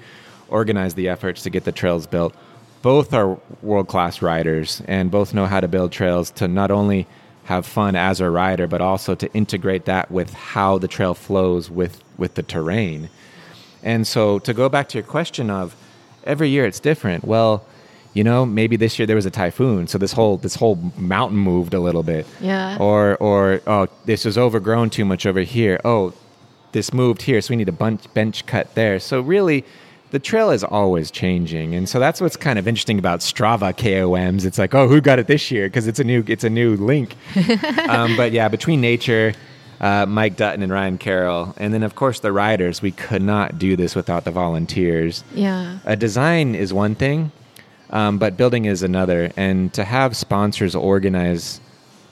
organize the efforts to get the trails built. Both are world class riders and both know how to build trails to not only have fun as a rider, but also to integrate that with how the trail flows with with the terrain. And so to go back to your question of every year it's different. Well, you know, maybe this year there was a typhoon, so this whole this whole mountain moved a little bit. Yeah. Or or oh, this is overgrown too much over here. Oh, this moved here, so we need a bunch, bench cut there. So really, the trail is always changing, and so that's what's kind of interesting about Strava KOMs. It's like, oh, who got it this year? Because it's a new it's a new link. um, but yeah, between nature, uh, Mike Dutton and Ryan Carroll, and then of course the riders, we could not do this without the volunteers. Yeah. A design is one thing, um, but building is another. And to have sponsors organize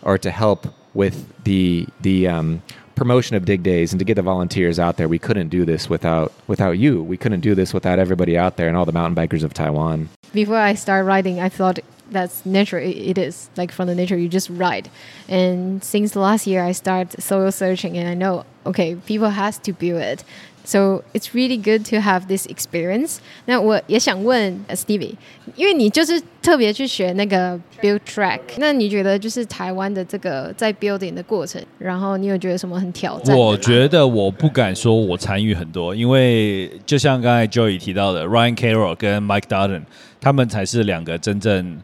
or to help with the the um, promotion of dig days and to get the volunteers out there, we couldn't do this without without you. We couldn't do this without everybody out there and all the mountain bikers of Taiwan. before I start riding, I thought that's nature. It, is like from the nature, you just ride. And since last year, I started soil searching, and I know okay, people has to build it. So it's really good to have this experience. 那我也想问呃 Stevie，因为你就是特别去学那个 build track，那你觉得就是台湾的这个在 building 的过程，然后你有觉得什么很挑战？我觉得我不敢说我参与很多，因为就像刚才 Joey 提到的，Ryan Carroll 跟 Mike Dutton，他们才是两个真正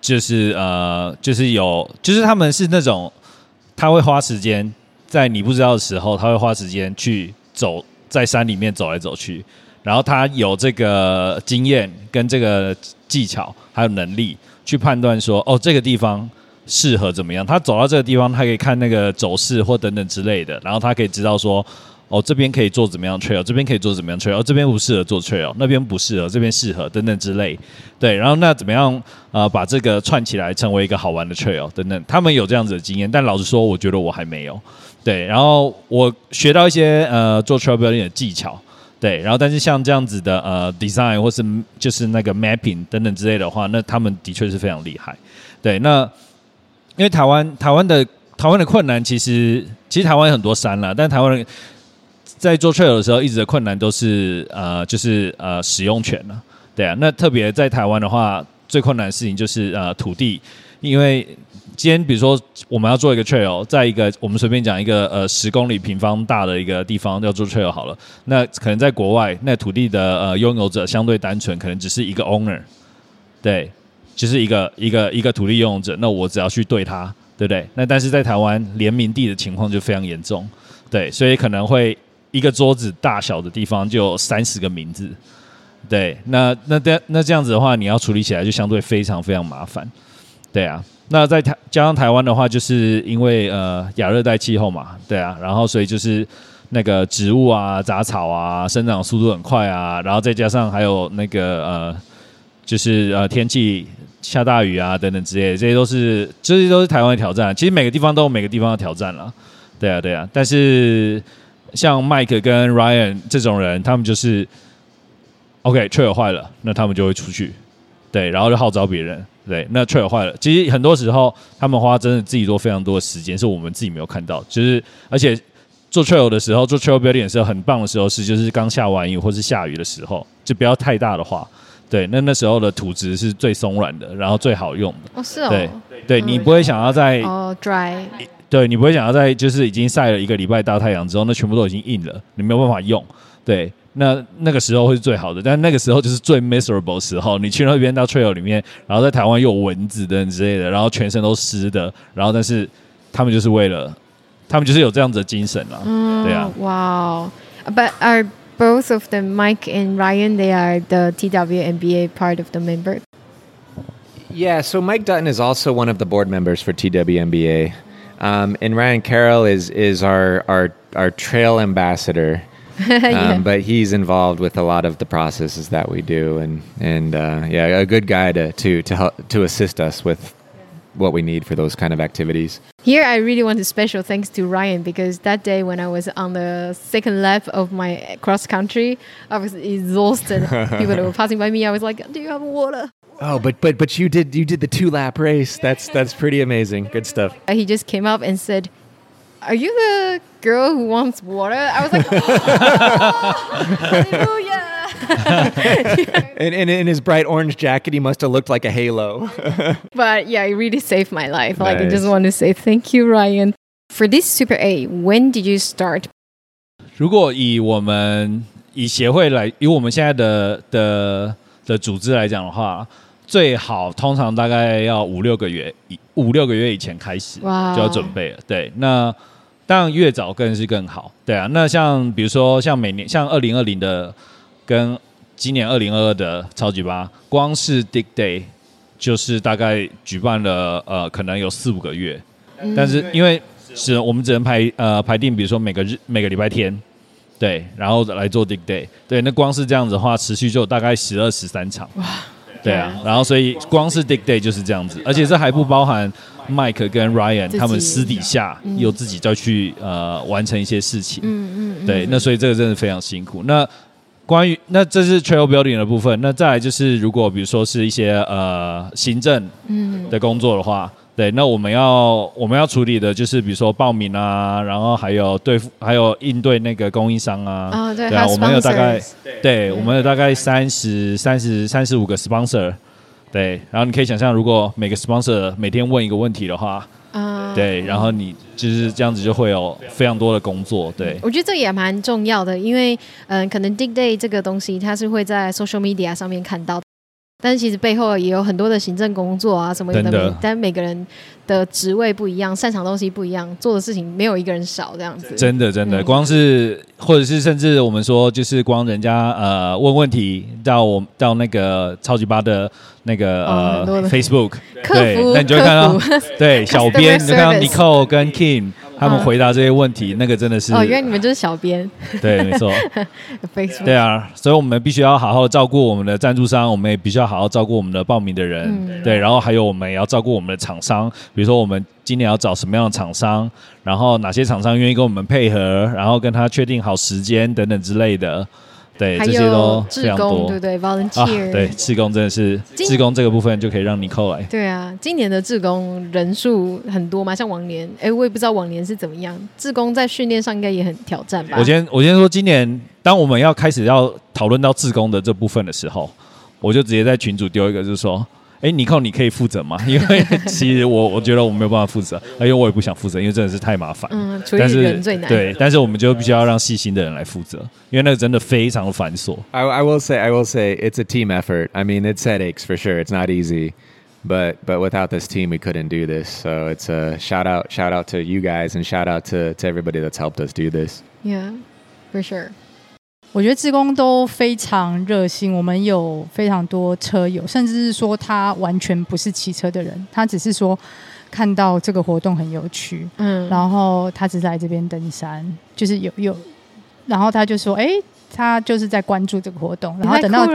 就是呃，就是有，就是他们是那种他会花时间在你不知道的时候，他会花时间去走在山里面走来走去，然后他有这个经验跟这个技巧还有能力去判断说，哦，这个地方。适合怎么样？他走到这个地方，他可以看那个走势或等等之类的，然后他可以知道说，哦，这边可以做怎么样 trail，这边可以做怎么样 trail，这边不适合做 trail，那边不适合，这边适合等等之类。对，然后那怎么样呃把这个串起来成为一个好玩的 trail 等等，他们有这样子的经验，但老实说，我觉得我还没有。对，然后我学到一些呃做 trail building 的技巧。对，然后但是像这样子的呃 design 或是就是那个 mapping 等等之类的话，那他们的确是非常厉害。对，那。因为台湾台湾的台湾的困难，其实其实台湾有很多山啦，但台湾人在做 trail 的时候，一直的困难都是呃，就是呃使用权了。对啊，那特别在台湾的话，最困难的事情就是呃土地，因为今天比如说我们要做一个 trail，在一个我们随便讲一个呃十公里平方大的一个地方要做 trail 好了，那可能在国外，那土地的呃拥有者相对单纯，可能只是一个 owner，对。就是一个一个一个土地拥有者，那我只要去对他，对不对？那但是在台湾联名地的情况就非常严重，对，所以可能会一个桌子大小的地方就三十个名字，对，那那这那这样子的话，你要处理起来就相对非常非常麻烦，对啊。那在台加上台湾的话，就是因为呃亚热带气候嘛，对啊，然后所以就是那个植物啊、杂草啊生长速度很快啊，然后再加上还有那个呃就是呃天气。下大雨啊，等等之类的，这些都是这些都是台湾的挑战。其实每个地方都有每个地方的挑战了，对啊，对啊。但是像 Mike 跟 Ryan 这种人，他们就是 OK，trail 坏了，那他们就会出去，对，然后就号召别人，对，那 trail 坏了，其实很多时候他们花真的自己做非常多的时间，是我们自己没有看到。就是而且做 trail 的时候，做 trail building 的时候很棒的时候是，就是刚下完雨或是下雨的时候，就不要太大的话，对，那那时候的土质是最松软的，然后最好用的。哦，是哦。对，对你不会想要在哦 dry，对你不会想要在就是已经晒了一个礼拜大太阳之后，那全部都已经硬了，你没有办法用。对。那那个时候会是最好的，但那个时候就是最 miserable 的时候。你去那边到 trail 里面，然后在台湾又有蚊子的之类的，然后全身都湿的，然后但是他们就是为了，他们就是有这样子的精神啊。嗯，对啊。Wow. But are both of them, Mike and Ryan, they are the TWMBA part of the member? Yeah, so Mike Dutton is also one of the board members for TWMBA. Um, and Ryan Carroll is, is our, our, our trail ambassador. yeah. um, but he's involved with a lot of the processes that we do, and and uh, yeah, a good guy to to to help to assist us with what we need for those kind of activities. Here, I really want to special thanks to Ryan because that day when I was on the second lap of my cross country, I was exhausted. People that were passing by me, I was like, "Do you have water?" Oh, but but but you did you did the two lap race. That's that's pretty amazing. Good stuff. He just came up and said, "Are you the girl who wants water?" I was like, oh, "Hallelujah!" and, and in his bright orange jacket, he must have looked like a halo. but yeah, it really saved my life. Nice. Like I just want to say thank you, Ryan, for this Super A. When did you start? 如果以我们以协会来，以我们现在的的的组织来讲的话，最好通常大概要五六个月，五六个月以前开始就要准备了。Wow. 对，那 当然越早更是更好。对啊，那像比如说像每年像二零二零的跟今年二零二二的超级八，光是 Dig Day 就是大概举办了呃，可能有四五个月。嗯、但是因为是我们只能排呃排定，比如说每个日每个礼拜天，对，然后来做 Dig Day，对，那光是这样子的话，持续就大概十二十三场。哇，对啊，然后所以光是 Dig Day 就是这样子，而且这还不包含 Mike 跟 Ryan 他们私底下又自己再去呃完成一些事情。嗯嗯，对，那所以这个真的非常辛苦。那关于那这是 trail building 的部分，那再来就是如果比如说是一些呃行政的工作的话，嗯、对，那我们要我们要处理的就是比如说报名啊，然后还有对付还有应对那个供应商啊，哦、对，对啊，我们有大概对，对，我们有大概三十三十三十五个 sponsor，对，然后你可以想象，如果每个 sponsor 每天问一个问题的话。啊，uh, 对，然后你就是这样子就会有非常多的工作，对。我觉得这也蛮重要的，因为嗯、呃，可能 Dig Day 这个东西它是会在 social media 上面看到的。但是其实背后也有很多的行政工作啊什么的，的。但每个人的职位不一样，擅长东西不一样，做的事情没有一个人少这样子。真的真的，嗯、光是或者是甚至我们说，就是光人家呃问问题到我到那个超级八的那个呃、哦、Facebook，客服，那你就会看到对 小编，你就看到 Nicole 跟 Kim。他们回答这些问题，那个真的是哦，原来你们就是小编，对，没错，对啊，所以我们必须要好好照顾我们的赞助商，我们也必须要好好照顾我们的报名的人，嗯、对，然后还有我们也要照顾我们的厂商，比如说我们今年要找什么样的厂商，然后哪些厂商愿意跟我们配合，然后跟他确定好时间等等之类的。对，这些都非常多，对不对？Volunteer，、啊、对，志工真的是，志工这个部分就可以让你扣来。对啊，今年的志工人数很多嘛，像往年，哎，我也不知道往年是怎么样。志工在训练上应该也很挑战吧？我先，我先说，今年当我们要开始要讨论到志工的这部分的时候，我就直接在群组丢一个，就是说。哎，尼寇，你可以负责吗？因为其实我我觉得我没有办法负责，而且我也不想负责，因为真的是太麻烦。嗯，处理人最难。对，但是我们就必须要让细心的人来负责，因为那个真的非常的繁琐。I I will say I will say it's a team effort. I mean, it's headaches for sure. It's not easy, but but without this team, we couldn't do this. So it's a shout out shout out to you guys and shout out to to everybody that's helped us do this. Yeah, for sure. 我觉得志工都非常热心，我们有非常多车友，甚至是说他完全不是骑车的人，他只是说看到这个活动很有趣，嗯，然后他只是来这边登山，就是有有，然后他就说，哎，他就是在关注这个活动，然后等到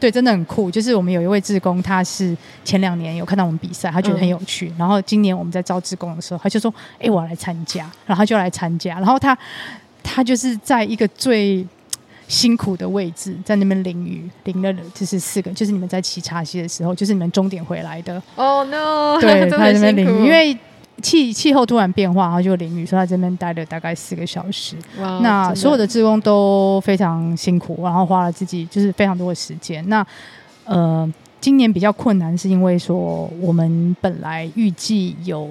对，真的很酷，就是我们有一位志工，他是前两年有看到我们比赛，他觉得很有趣，嗯、然后今年我们在招志工的时候，他就说，哎，我要来参加，然后他就来参加，然后他他就是在一个最辛苦的位置，在那边淋雨，淋了就是四个，就是你们在骑茶溪的时候，就是你们终点回来的。哦、oh, no！对，他在那边淋雨，因为气气候突然变化，然后就淋雨，所以他这边待了大概四个小时。Wow, 那所有的志工都非常辛苦，然后花了自己就是非常多的时间。那呃，今年比较困难，是因为说我们本来预计有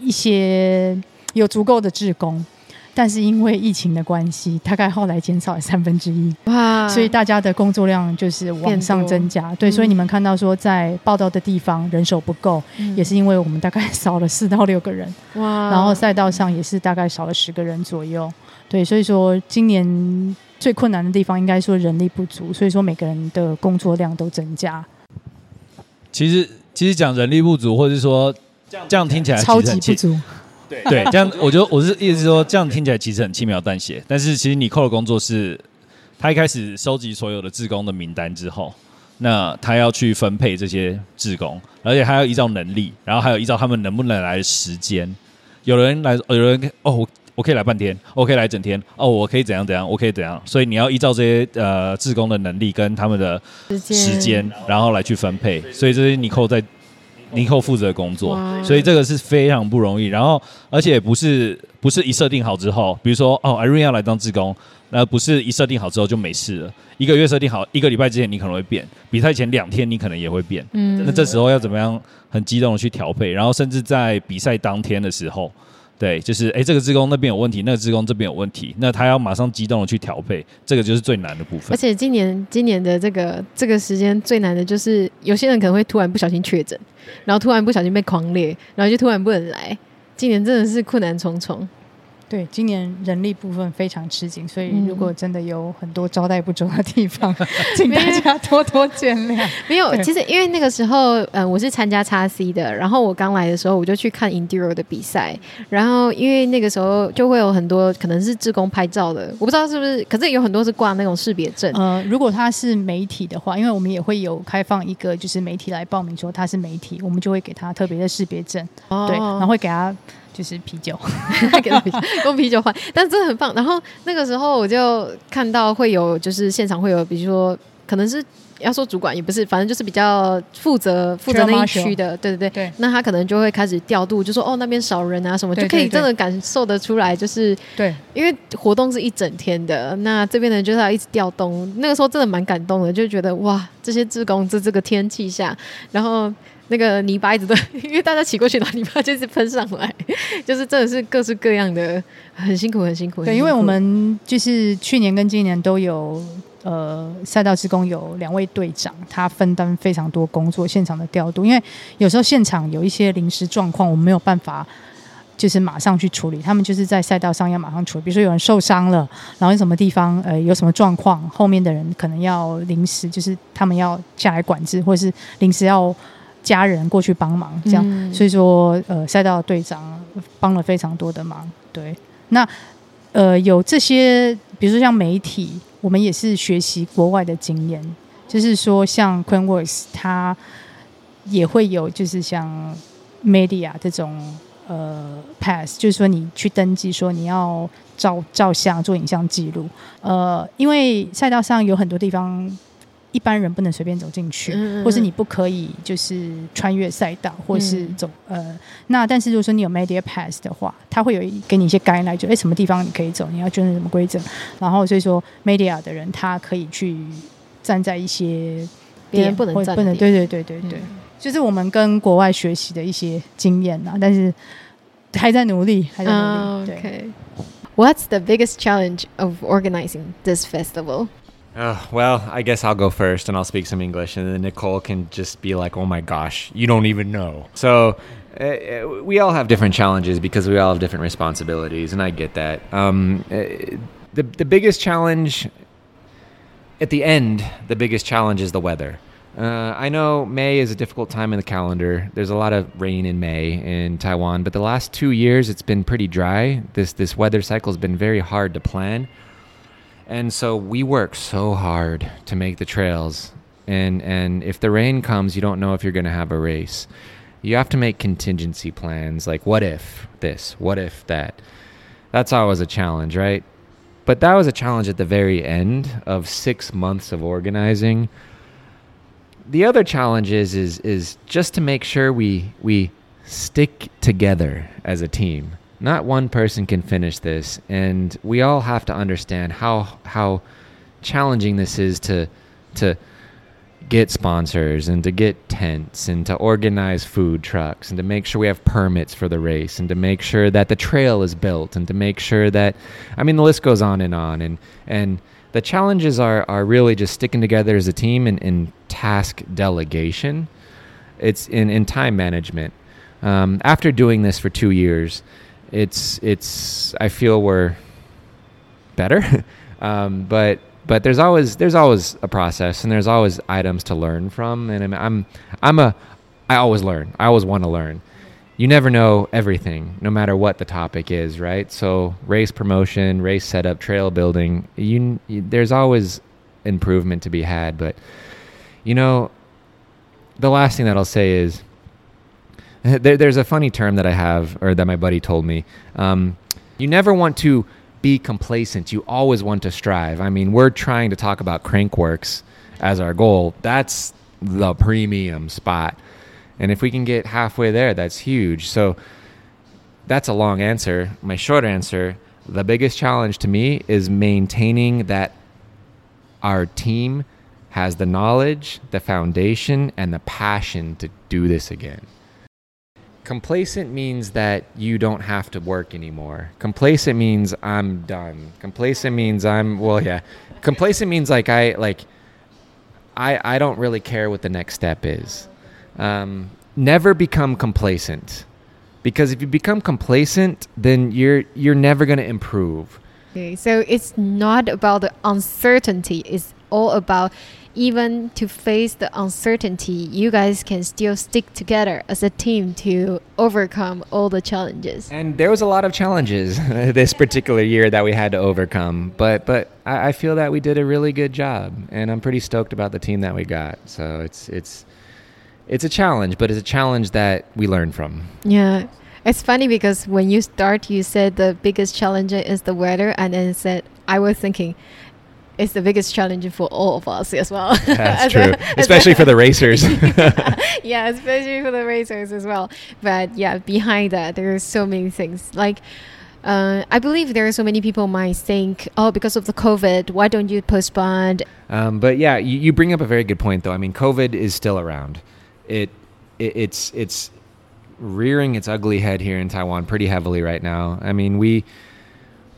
一些有足够的志工。但是因为疫情的关系，大概后来减少了三分之一，哇！所以大家的工作量就是往上增加，对，所以你们看到说在报道的地方人手不够，嗯，也是因为我们大概少了四到六个人，哇！然后赛道上也是大概少了十个人左右，对，所以说今年最困难的地方应该说人力不足，所以说每个人的工作量都增加。其实，其实讲人力不足，或者是说这样听起来超级不足。对，对，这样我觉得我是意思是说，这样听起来其实很轻描淡写，但是其实你扣的工作是，他一开始收集所有的志工的名单之后，那他要去分配这些志工，而且还要依照能力，然后还有依照他们能不能来的时间，有人来，有人哦，我可以来半天，我可以来整天，哦，我可以怎样怎样，我可以怎样，所以你要依照这些呃志工的能力跟他们的时间，然后来去分配，所以这些尼寇在。尼寇负责工作，所以这个是非常不容易。然后，而且不是不是一设定好之后，比如说哦，Irene 要来当志工，那不是一设定好之后就没事了。一个月设定好，一个礼拜之前你可能会变，比赛前两天你可能也会变。嗯，那这时候要怎么样很激动的去调配？然后甚至在比赛当天的时候。对，就是哎，这个职工那边有问题，那个职工这边有问题，那他要马上激动的去调配，这个就是最难的部分。而且今年今年的这个这个时间最难的就是，有些人可能会突然不小心确诊，然后突然不小心被狂裂，然后就突然不能来。今年真的是困难重重。对，今年人力部分非常吃紧，所以如果真的有很多招待不周的地方，嗯、请大家多多见谅。没有，其实因为那个时候，嗯、呃，我是参加叉 C 的，然后我刚来的时候，我就去看 Enduro 的比赛，然后因为那个时候就会有很多可能是志工拍照的，我不知道是不是，可是有很多是挂那种识别证。呃，如果他是媒体的话，因为我们也会有开放一个，就是媒体来报名说他是媒体，我们就会给他特别的识别证，哦、对，然后会给他。就是啤酒，用啤酒换，但真的很棒。然后那个时候我就看到会有，就是现场会有，比如说可能是要说主管也不是，反正就是比较负责负责那一区的，对对对，对。那他可能就会开始调度，就说哦那边少人啊什么，对对对，就可以真的感受得出来，就是对，因为活动是一整天的，那这边的人就是要一直调动。那个时候真的蛮感动的，就觉得哇，这些志工在这个天气下，然后。那个泥巴一直都，因为大家骑过去，然后泥巴就是喷上来，就是真的是各式各样的，很辛苦，很辛苦。对，因为我们就是去年跟今年都有呃赛道志工有两位队长，他分担非常多工作，现场的调度。因为有时候现场有一些临时状况，我们没有办法就是马上去处理，他们就是在赛道上要马上处理。比如说有人受伤了，然后什么地方呃有什么状况，后面的人可能要临时就是他们要下来管制，或者是临时要。家人过去帮忙，这样，嗯、所以说，呃，赛道队长帮了非常多的忙。对，那呃，有这些，比如说像媒体，我们也是学习国外的经验，就是说，像 QueenWorks，它也会有，就是像 Media 这种呃 Pass，就是说你去登记，说你要照照相、做影像记录。呃，因为赛道上有很多地方。一般人不能随便走进去，嗯嗯，或是你不可以就是穿越赛道，或是走、嗯、呃，那但是如果说你有 Media Pass 的话，他会有一给你一些 guideline，就哎什么地方你可以走，你要遵守什么规则，然后所以说 Media 的人他可以去站在一些别人不能站能对对对对对，嗯、就是我们跟国外学习的一些经验啊，但是还在努力，还在努力。Uh, okay. What's the biggest challenge of organizing this festival? Uh, well, I guess I'll go first and I'll speak some English, and then Nicole can just be like, oh my gosh, you don't even know. So, uh, we all have different challenges because we all have different responsibilities, and I get that. Um, uh, the, the biggest challenge, at the end, the biggest challenge is the weather. Uh, I know May is a difficult time in the calendar. There's a lot of rain in May in Taiwan, but the last two years it's been pretty dry. This this weather cycle has been very hard to plan. And so we work so hard to make the trails. And, and if the rain comes, you don't know if you're going to have a race. You have to make contingency plans like, what if this? What if that? That's always a challenge, right? but that was a challenge at the very end of six months of organizing. The other challenge is is is just to make sure we we stick together as a team. Not one person can finish this, and we all have to understand how how challenging this is to to get sponsors and to get tents and to organize food trucks and to make sure we have permits for the race and to make sure that the trail is built and to make sure that I mean the list goes on and on and and the challenges are are really just sticking together as a team and in task delegation. It's in, in time management. Um, after doing this for two years, it's it's I feel we're better. um, but but there's always there's always a process and there's always items to learn from and I'm I'm, I'm a I always learn. I always want to learn. You never know everything, no matter what the topic is, right? So race promotion, race setup, trail building, you, you there's always improvement to be had. But you know, the last thing that I'll say is there, there's a funny term that I have, or that my buddy told me. Um, you never want to be complacent. You always want to strive. I mean, we're trying to talk about Crankworks as our goal. That's the premium spot. And if we can get halfway there, that's huge. So that's a long answer. My short answer the biggest challenge to me is maintaining that our team has the knowledge, the foundation, and the passion to do this again. Complacent means that you don't have to work anymore. Complacent means I'm done. Complacent means I'm well, yeah. Complacent means like I like I I don't really care what the next step is. Um, never become complacent, because if you become complacent, then you're you're never going to improve. Okay, so it's not about the uncertainty. It's all about even to face the uncertainty, you guys can still stick together as a team to overcome all the challenges. And there was a lot of challenges this particular year that we had to overcome, but but I, I, feel that we did a really good job, and I'm pretty stoked about the team that we got. So it's it's it's a challenge, but it's a challenge that we learn from. Yeah. It's funny because when you start, you said the biggest challenge is the weather, and then said I was thinking it's the biggest challenge for all of us as well. That's true, a, especially for the racers. yeah, yeah, especially for the racers as well. But yeah, behind that, there are so many things. Like, uh, I believe there are so many people might think, oh, because of the COVID, why don't you postpone? Um, but yeah, you, you bring up a very good point, though. I mean, COVID is still around. It, it it's it's rearing its ugly head here in Taiwan pretty heavily right now. I mean, we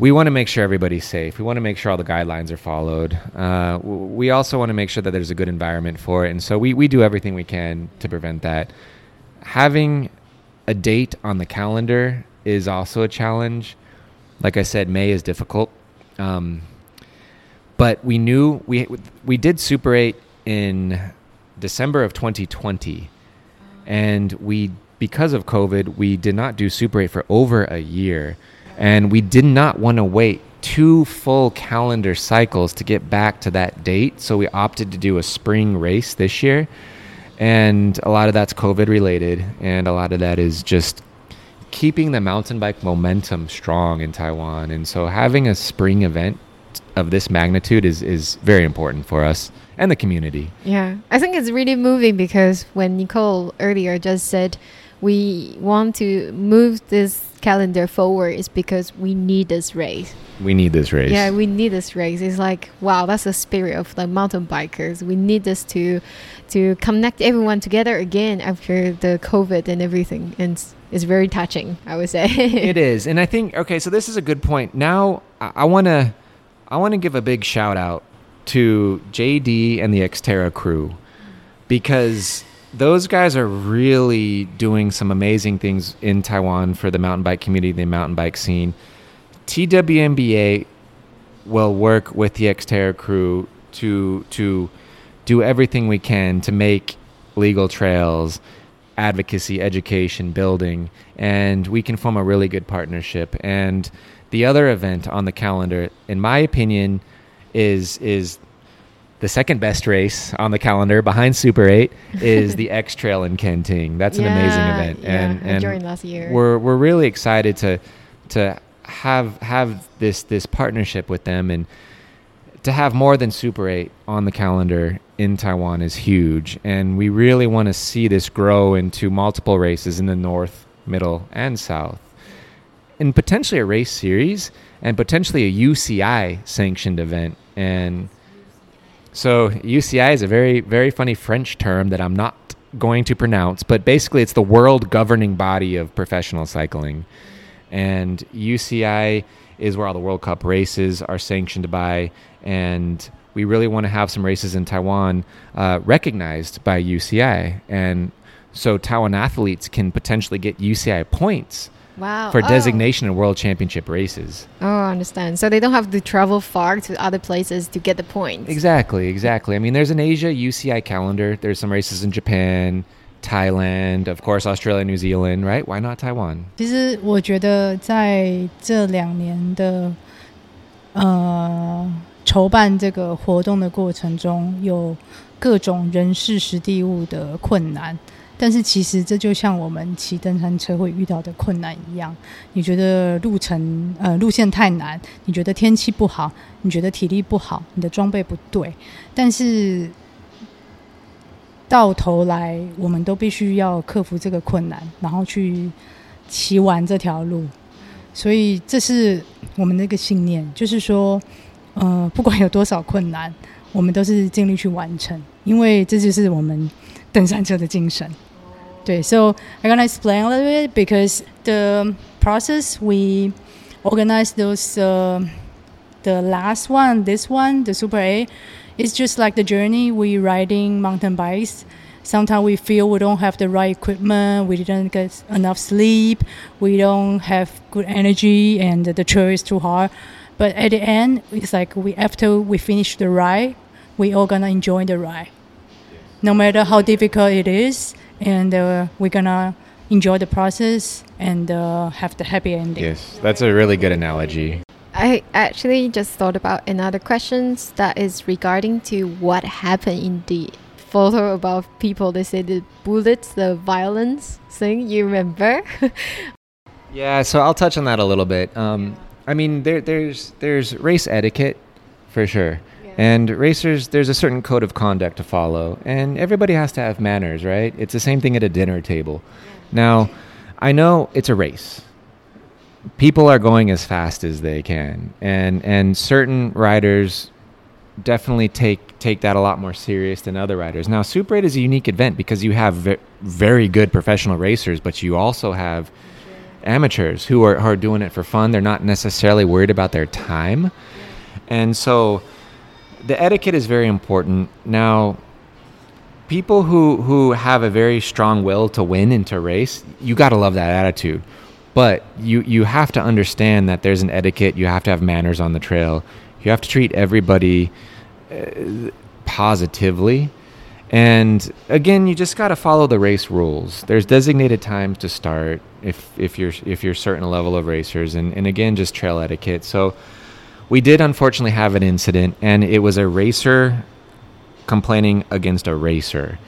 we want to make sure everybody's safe. We want to make sure all the guidelines are followed. Uh, we also want to make sure that there's a good environment for it. And so we, we do everything we can to prevent that. Having a date on the calendar is also a challenge. Like I said, May is difficult. Um, but we knew we, we did Super 8 in December of 2020. And we, because of COVID, we did not do Super 8 for over a year. And we did not want to wait two full calendar cycles to get back to that date. So we opted to do a spring race this year. And a lot of that's COVID related. And a lot of that is just keeping the mountain bike momentum strong in Taiwan. And so having a spring event of this magnitude is, is very important for us and the community. Yeah. I think it's really moving because when Nicole earlier just said, we want to move this calendar forward is because we need this race. We need this race. Yeah, we need this race. It's like wow, that's the spirit of the mountain bikers. We need this to to connect everyone together again after the COVID and everything. And it's, it's very touching, I would say. it is, and I think okay. So this is a good point. Now I want to I want to give a big shout out to JD and the Xterra crew because those guys are really doing some amazing things in Taiwan for the mountain bike community, the mountain bike scene. TWMBA will work with the Xterra crew to to do everything we can to make legal trails, advocacy, education, building, and we can form a really good partnership. And the other event on the calendar, in my opinion, is is the second best race on the calendar behind Super 8 is the X Trail in Kenting. That's yeah, an amazing event. Yeah, and, and last year. We're, we're really excited to, to have have this this partnership with them and to have more than Super 8 on the calendar in Taiwan is huge and we really want to see this grow into multiple races in the north, middle and south. And potentially a race series and potentially a UCI sanctioned event and so UCI is a very very funny French term that I'm not going to pronounce, but basically it's the world governing body of professional cycling. And UCI is where all the World Cup races are sanctioned by, and we really want to have some races in Taiwan uh, recognized by UCI, and so Taiwan athletes can potentially get UCI points Wow. for Oh. designation in World Championship races. Oh, I understand. So they don't have to travel far to other places to get the points. Exactly, exactly. I mean, there's an Asia UCI calendar. There's some races in Japan, Thailand, of course, Australia, New Zealand, right? Why not Taiwan? 其实我觉得在这两年的呃筹办这个活动的过程中，有各种人事、时地物的困难。 但是其实这就像我们骑登山车会遇到的困难一样，你觉得路程呃路线太难，你觉得天气不好，你觉得体力不好，你的装备不对，但是到头来我们都必须要克服这个困难，然后去骑完这条路。所以这是我们的一个信念，就是说，呃，不管有多少困难，我们都是尽力去完成，因为这就是我们登山车的精神。对，so I'm gonna explain a little bit because the process we organize those uh, the last one, this one, the Super A, it's just like the journey we riding mountain bikes. Sometimes we feel we don't have the right equipment, we didn't get enough sleep, we don't have good energy, and the trail is too hard. But at the end, it's like we after we finish the ride, we all gonna enjoy the ride, no matter how difficult it is, and uh, we're gonna enjoy the process and uh, have the happy ending. Yes, that's a really good analogy. I actually just thought about another question that is regarding to what happened in the photo about people. They say the bullets, the violence thing. You remember? Yeah, so I'll touch on that a little bit. Um, I mean, there, there's there's race etiquette for sure, and racers there's a certain code of conduct to follow, and everybody has to have manners, right? It's the same thing at a dinner table. Now, I know it's a race. People are going as fast as they can, and and certain riders definitely take take that a lot more serious than other riders. Now, Super 8 is a unique event because you have ve- very good professional racers, but you also have amateurs who are, who are doing it for fun. They're not necessarily worried about their time. And so the etiquette is very important. Now, people who, who have a very strong will to win and to race, you got to love that attitude. But you, you have to understand that there's an etiquette. You have to have manners on the trail. You have to treat everybody uh, positively. And again, you just got to follow the race rules. There's designated times to start if if you're if you're certain level of racers, and and again, just trail etiquette. So we did unfortunately have an incident, and it was a racer complaining against a racer.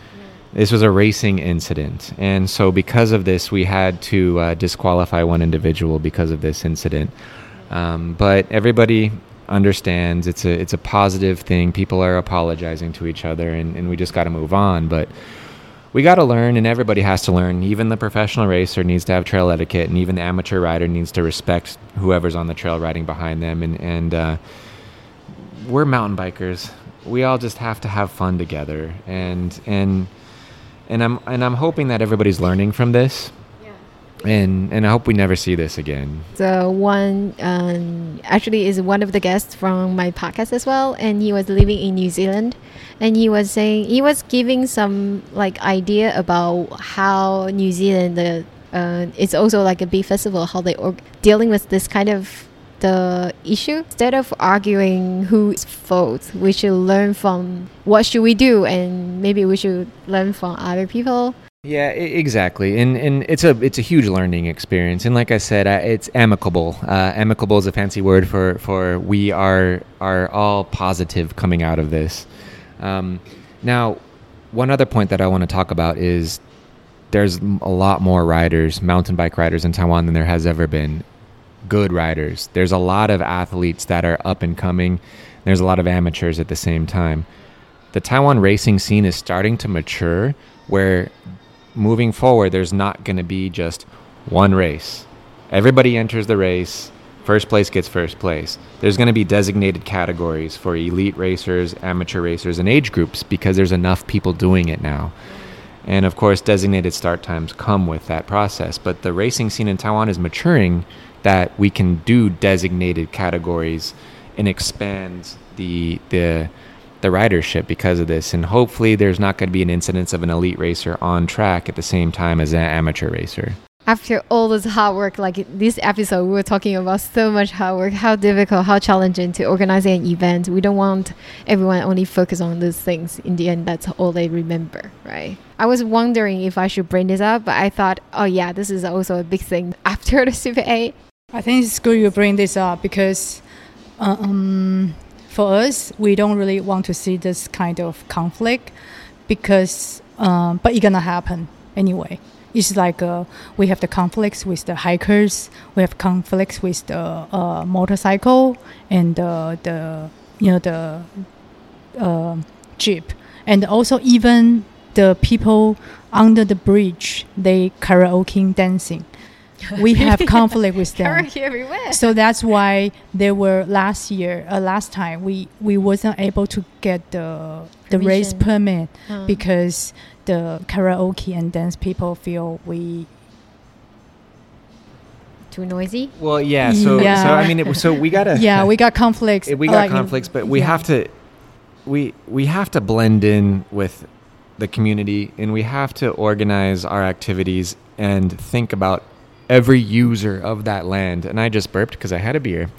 This was a racing incident, and so because of this, we had to uh, disqualify one individual because of this incident. Um, but everybody understands it's a it's a positive thing. People are apologizing to each other, and, and we just got to move on. But we got to learn, and everybody has to learn. Even the professional racer needs to have trail etiquette, and even the amateur rider needs to respect whoever's on the trail riding behind them. And and uh, we're mountain bikers. We all just have to have fun together, and and and I'm and I'm hoping that everybody's learning from this. And and I hope we never see this again. the one um, actually is one of the guests from my podcast as well, and he was living in New Zealand, and he was saying he was giving some like idea about how New Zealand the uh, it's also like a big festival how they are dealing with this kind of the issue. Instead of arguing whose fault we should learn from what should we do and maybe we should learn from other people Yeah, exactly, and and it's a it's a huge learning experience, and like I said, it's amicable. Uh, amicable is a fancy word for for we are are all positive coming out of this. Um, now, one other point that I want to talk about is there's a lot more riders, mountain bike riders in Taiwan than there has ever been. good riders. There's a lot of athletes that are up and coming. There's a lot of amateurs at the same time. The Taiwan racing scene is starting to mature where moving forward, there's not going to be just one race. Everybody enters the race. First place gets first place. There's going to be designated categories for elite racers, amateur racers, and age groups because there's enough people doing it now. And of course, designated start times come with that process. But the racing scene in Taiwan is maturing that we can do designated categories and expand the the the ridership because of this. And hopefully, there's not going to be an incidence of an elite racer on track at the same time as an amateur racer. After all this hard work, like this episode, we were talking about so much hard work, how difficult, how challenging to organize an event. We don't want everyone only focus on those things. In the end, that's all they remember, right? I was wondering if I should bring this up, but I thought, oh yeah, this is also a big thing after the Super 8. I think it's good you bring this up because uh, um, for us, we don't really want to see this kind of conflict because, um, but it's gonna happen anyway. It's like uh, we have the conflicts with the hikers, we have conflicts with the uh, motorcycle and uh, the you know the uh, jeep, and also even the people under the bridge they karaoke dancing. We have conflict with them. Karaoke everywhere. So that's why there were last year, uh, last time we we wasn't able to get the the race permit Uh, because the karaoke and dance people feel we too noisy. Well, yeah. So, Yeah. so I mean, it, so we gotta. yeah we got conflicts. we got like conflicts, but we yeah. have to. We we have to blend in with the community, and we have to organize our activities and think about every user of that land. And I just burped because I had a beer.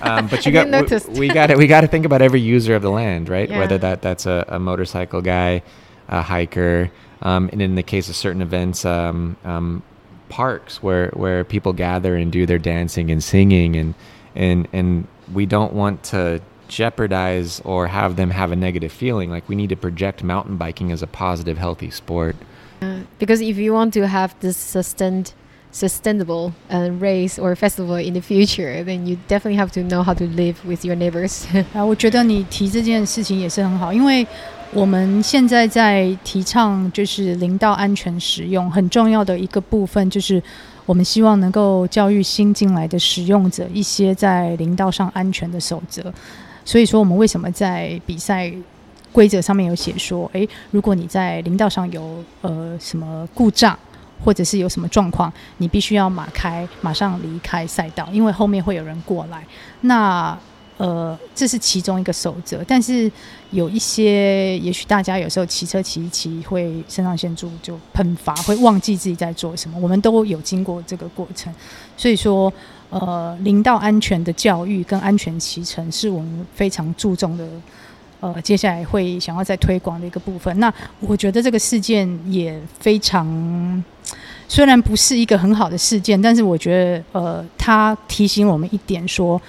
Um, but you got notice. we, got to we got to think about every user of the land, right? Yeah. Whether that that's a, a motorcycle guy, a hiker, um, and in the case of certain events, um, um, parks where where people gather and do their dancing and singing, and and and we don't want to jeopardize or have them have a negative feeling. Like we need to project mountain biking as a positive, healthy sport. Uh, because if you want to have this sustained, sustainable uh, race or festival in the future, then you definitely have to know how to live with your neighbors. 啊，我觉得你提这件事情也是很好，因为我们现在在提倡就是林道安全使用，很重要的一个部分就是我们希望能够教育新进来的使用者一些在林道上安全的守则。所以说，我们为什么在比赛规则上面有写说，诶，如果你在林道上有呃什么故障，或者是有什么状况，你必须要马开，马上离开赛道，因为后面会有人过来。那呃，这是其中一个守则，但是有一些，也许大家有时候骑车骑一骑会肾上腺素就喷发，会忘记自己在做什么。我们都有经过这个过程，所以说，呃，林道安全的教育跟安全骑乘是我们非常注重的。呃，接下来会想要再推广的一个部分。那我觉得这个事件也非常，虽然不是一个很好的事件，但是我觉得，呃，它提醒我们一点说。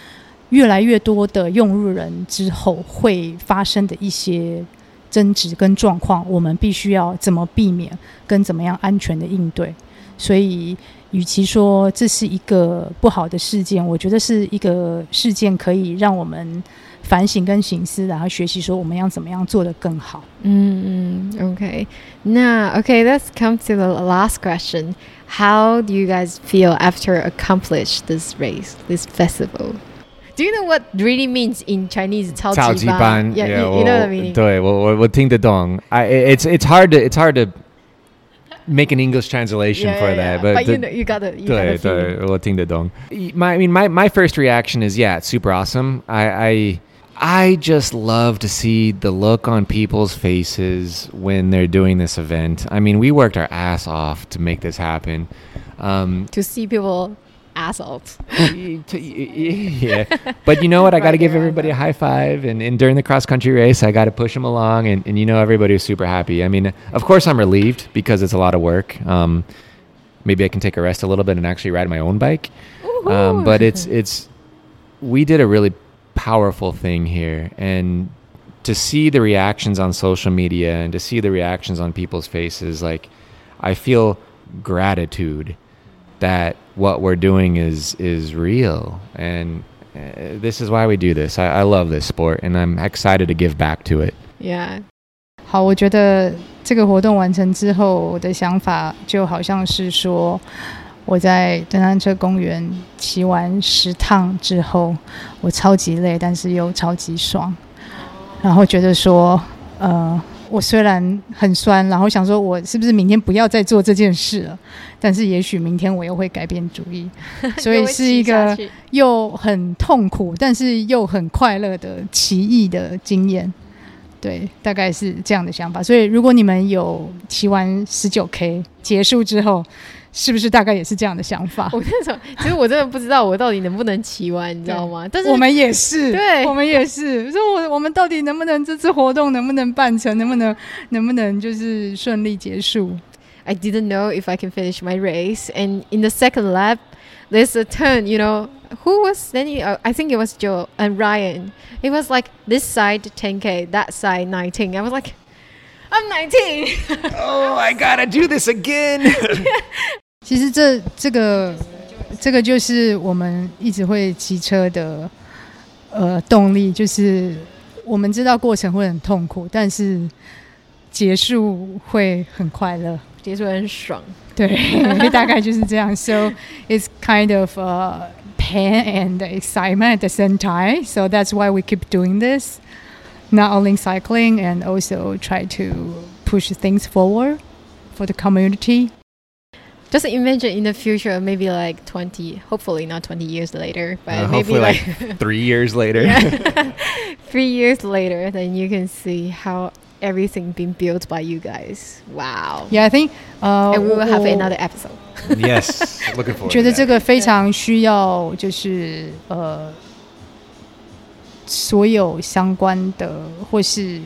越来越多的用路人之后会发生的一些争执跟状况，我们必须要怎么避免，跟怎么样安全的应对。所以，与其说这是一个不好的事件，我觉得是一个事件，可以让我们反省跟省思，然后学习说我们要怎么样做得更好。Mm, okay. Now, okay, let's come to the last question. How do you guys feel after accomplish this race, this festival? Do you know what really means in Chinese? 超级班.超级班, Yeah, you, you know the 我- meaning. 对，我我我听得懂. I it's it's hard to it's hard to make an English translation Yeah, for yeah, that, yeah. but, but the- you know, you got the you got 对 the feeling. 对，我听得懂. My I mean my my first reaction is yeah, it's super awesome. I I I just love to see the look on people's faces when they're doing this event. I mean, we worked our ass off to make this happen. Um, To see people assholes. y- to- y- y- yeah. But you know what? I got to give everybody a high five. And, and during the cross country race, I got to push them along. And, and you know, everybody was super happy. I mean, of course, I'm relieved because it's a lot of work. Um, maybe I can take a rest a little bit and actually ride my own bike. Um, but it's it's we did a really powerful thing here, and to see the reactions on social media and to see the reactions on people's faces, like I feel gratitude that what we're doing is is real and uh, this is why we do this. I, I love this sport and I'm excited to give back to it. Yeah. 好，我觉得这个活动完成之后，我的想法就好像是说， 我在登山车公园骑完十趟之后，我超级累，但是又超级爽，然后觉得说，呃。我虽然很酸，然后想说，我是不是明天不要再做这件事了？但是也许明天我又会改变主意，所以是一个又很痛苦，但是又很快乐的奇异的经验。对，大概是这样的想法。所以如果你们有骑完十九 K 结束之后，是不是大概也是这样的想法？我那时候其实我真的不知道我到底能不能骑完，你知道吗？但是我们也是，对，我们也是。说我我们到底能不能这次活动能不能办成，能不能能不能就是顺利结束？I didn't know if I can finish my race, and in the second lap, there's a turn. You know, who was standing? I think it was Joe and Ryan. It was like this side 10k, that side 19. I was like. I'm 19. oh, I gotta do this again. 其实这这个这个就是我们一直会骑车的呃动力，就是我们知道过程会很痛苦，但是结束会很快乐，结束很爽。对，大概就是这样。So it's kind of a pain and excitement at the same time. So that's why we keep doing this, not only cycling and also try to push things forward for the community. Just imagine in the future, maybe like 20, hopefully not 20 years later, but uh, maybe like, like three years later. three years later, then you can see how everything being built by you guys. Wow. Yeah, I think, uh, and we will have another episode. yes, looking forward. 觉得这个非常需要，就是呃，所有相关的或是。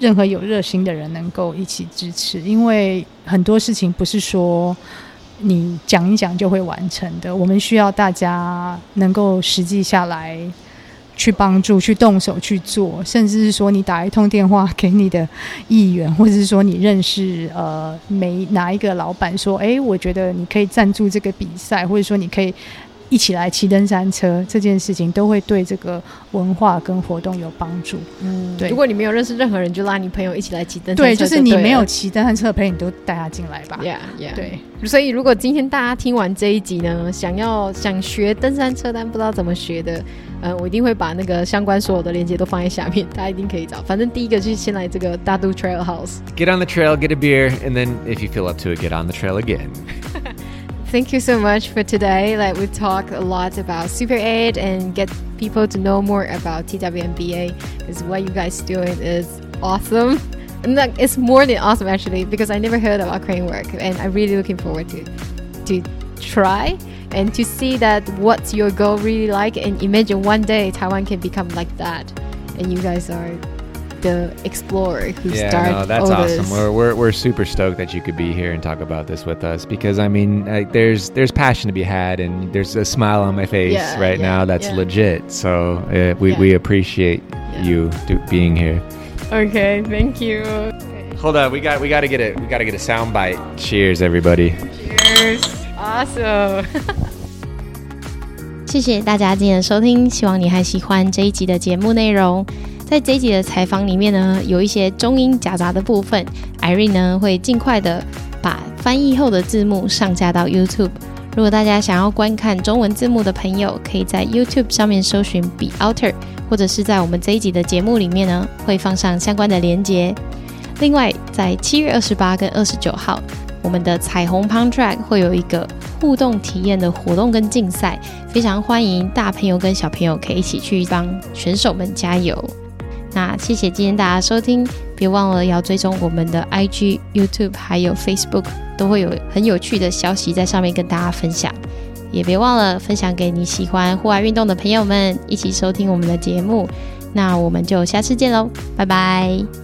任何有热心的人能够一起支持，因为很多事情不是说你讲一讲就会完成的。我们需要大家能够实际下来去帮助、去动手去做，甚至是说你打一通电话给你的议员，或者是说你认识呃每哪一个老板，说：“哎，我觉得你可以赞助这个比赛，或者说你可以。”一起来骑登山车这件事情，都会对这个文化跟活动有帮助。嗯，对。如果你没有认识任何人，就拉你朋友一起来骑登山车。对，就是你没有骑登山车的朋友，你都带他进来吧。Yeah, yeah. 对。所以，如果今天大家听完这一集呢，想要想学登山车，但不知道怎么学的，呃，我一定会把那个相关所有的链接都放在下面，大家一定可以找。反正第一个就是先来这个大都 Trail House。Get on the trail, get a beer, and then if you feel up to it, get on the trail again. Thank you so much for today. Like we talked a lot about Super 8 and get people to know more about TWMBA because what you guys doing is awesome. And like, it's more than awesome actually because I never heard about crane work and I'm really looking forward to to try and to see that what's your goal really like and imagine one day Taiwan can become like that and you guys are the explorer who yeah, started no, that's awesome. We're, we're we're super stoked that you could be here and talk about this with us because I mean, like, there's there's passion to be had and there's a smile on my face yeah, right yeah, now that's yeah. legit. So uh, we we appreciate you do, being here. Okay, thank you. Okay. Hold on, we got we got to get it. We got to get a sound bite. Cheers, everybody. Cheers. Awesome. 谢谢大家今天的收听，希望你还喜欢这一集的节目内容。 在这一集的采访里面呢，有一些中英夹杂的部分，Irene 呢会尽快的把翻译后的字幕上架到 YouTube。如果大家想要观看中文字幕的朋友，可以在 YouTube 上面搜寻 Be Outer，或者是在我们这一集的节目里面呢，会放上相关的连结。另外，在七月二十八跟二十九号，我们的彩虹 Pound Track 会有一个互动体验的活动跟竞赛，非常欢迎大朋友跟小朋友可以一起去帮选手们加油。那谢谢今天大家收听，别忘了要追踪我们的 IG、YouTube 还有 Facebook，都会有很有趣的消息在上面跟大家分享。也别忘了分享给你喜欢户外运动的朋友们，一起收听我们的节目。那我们就下次见喽，拜拜。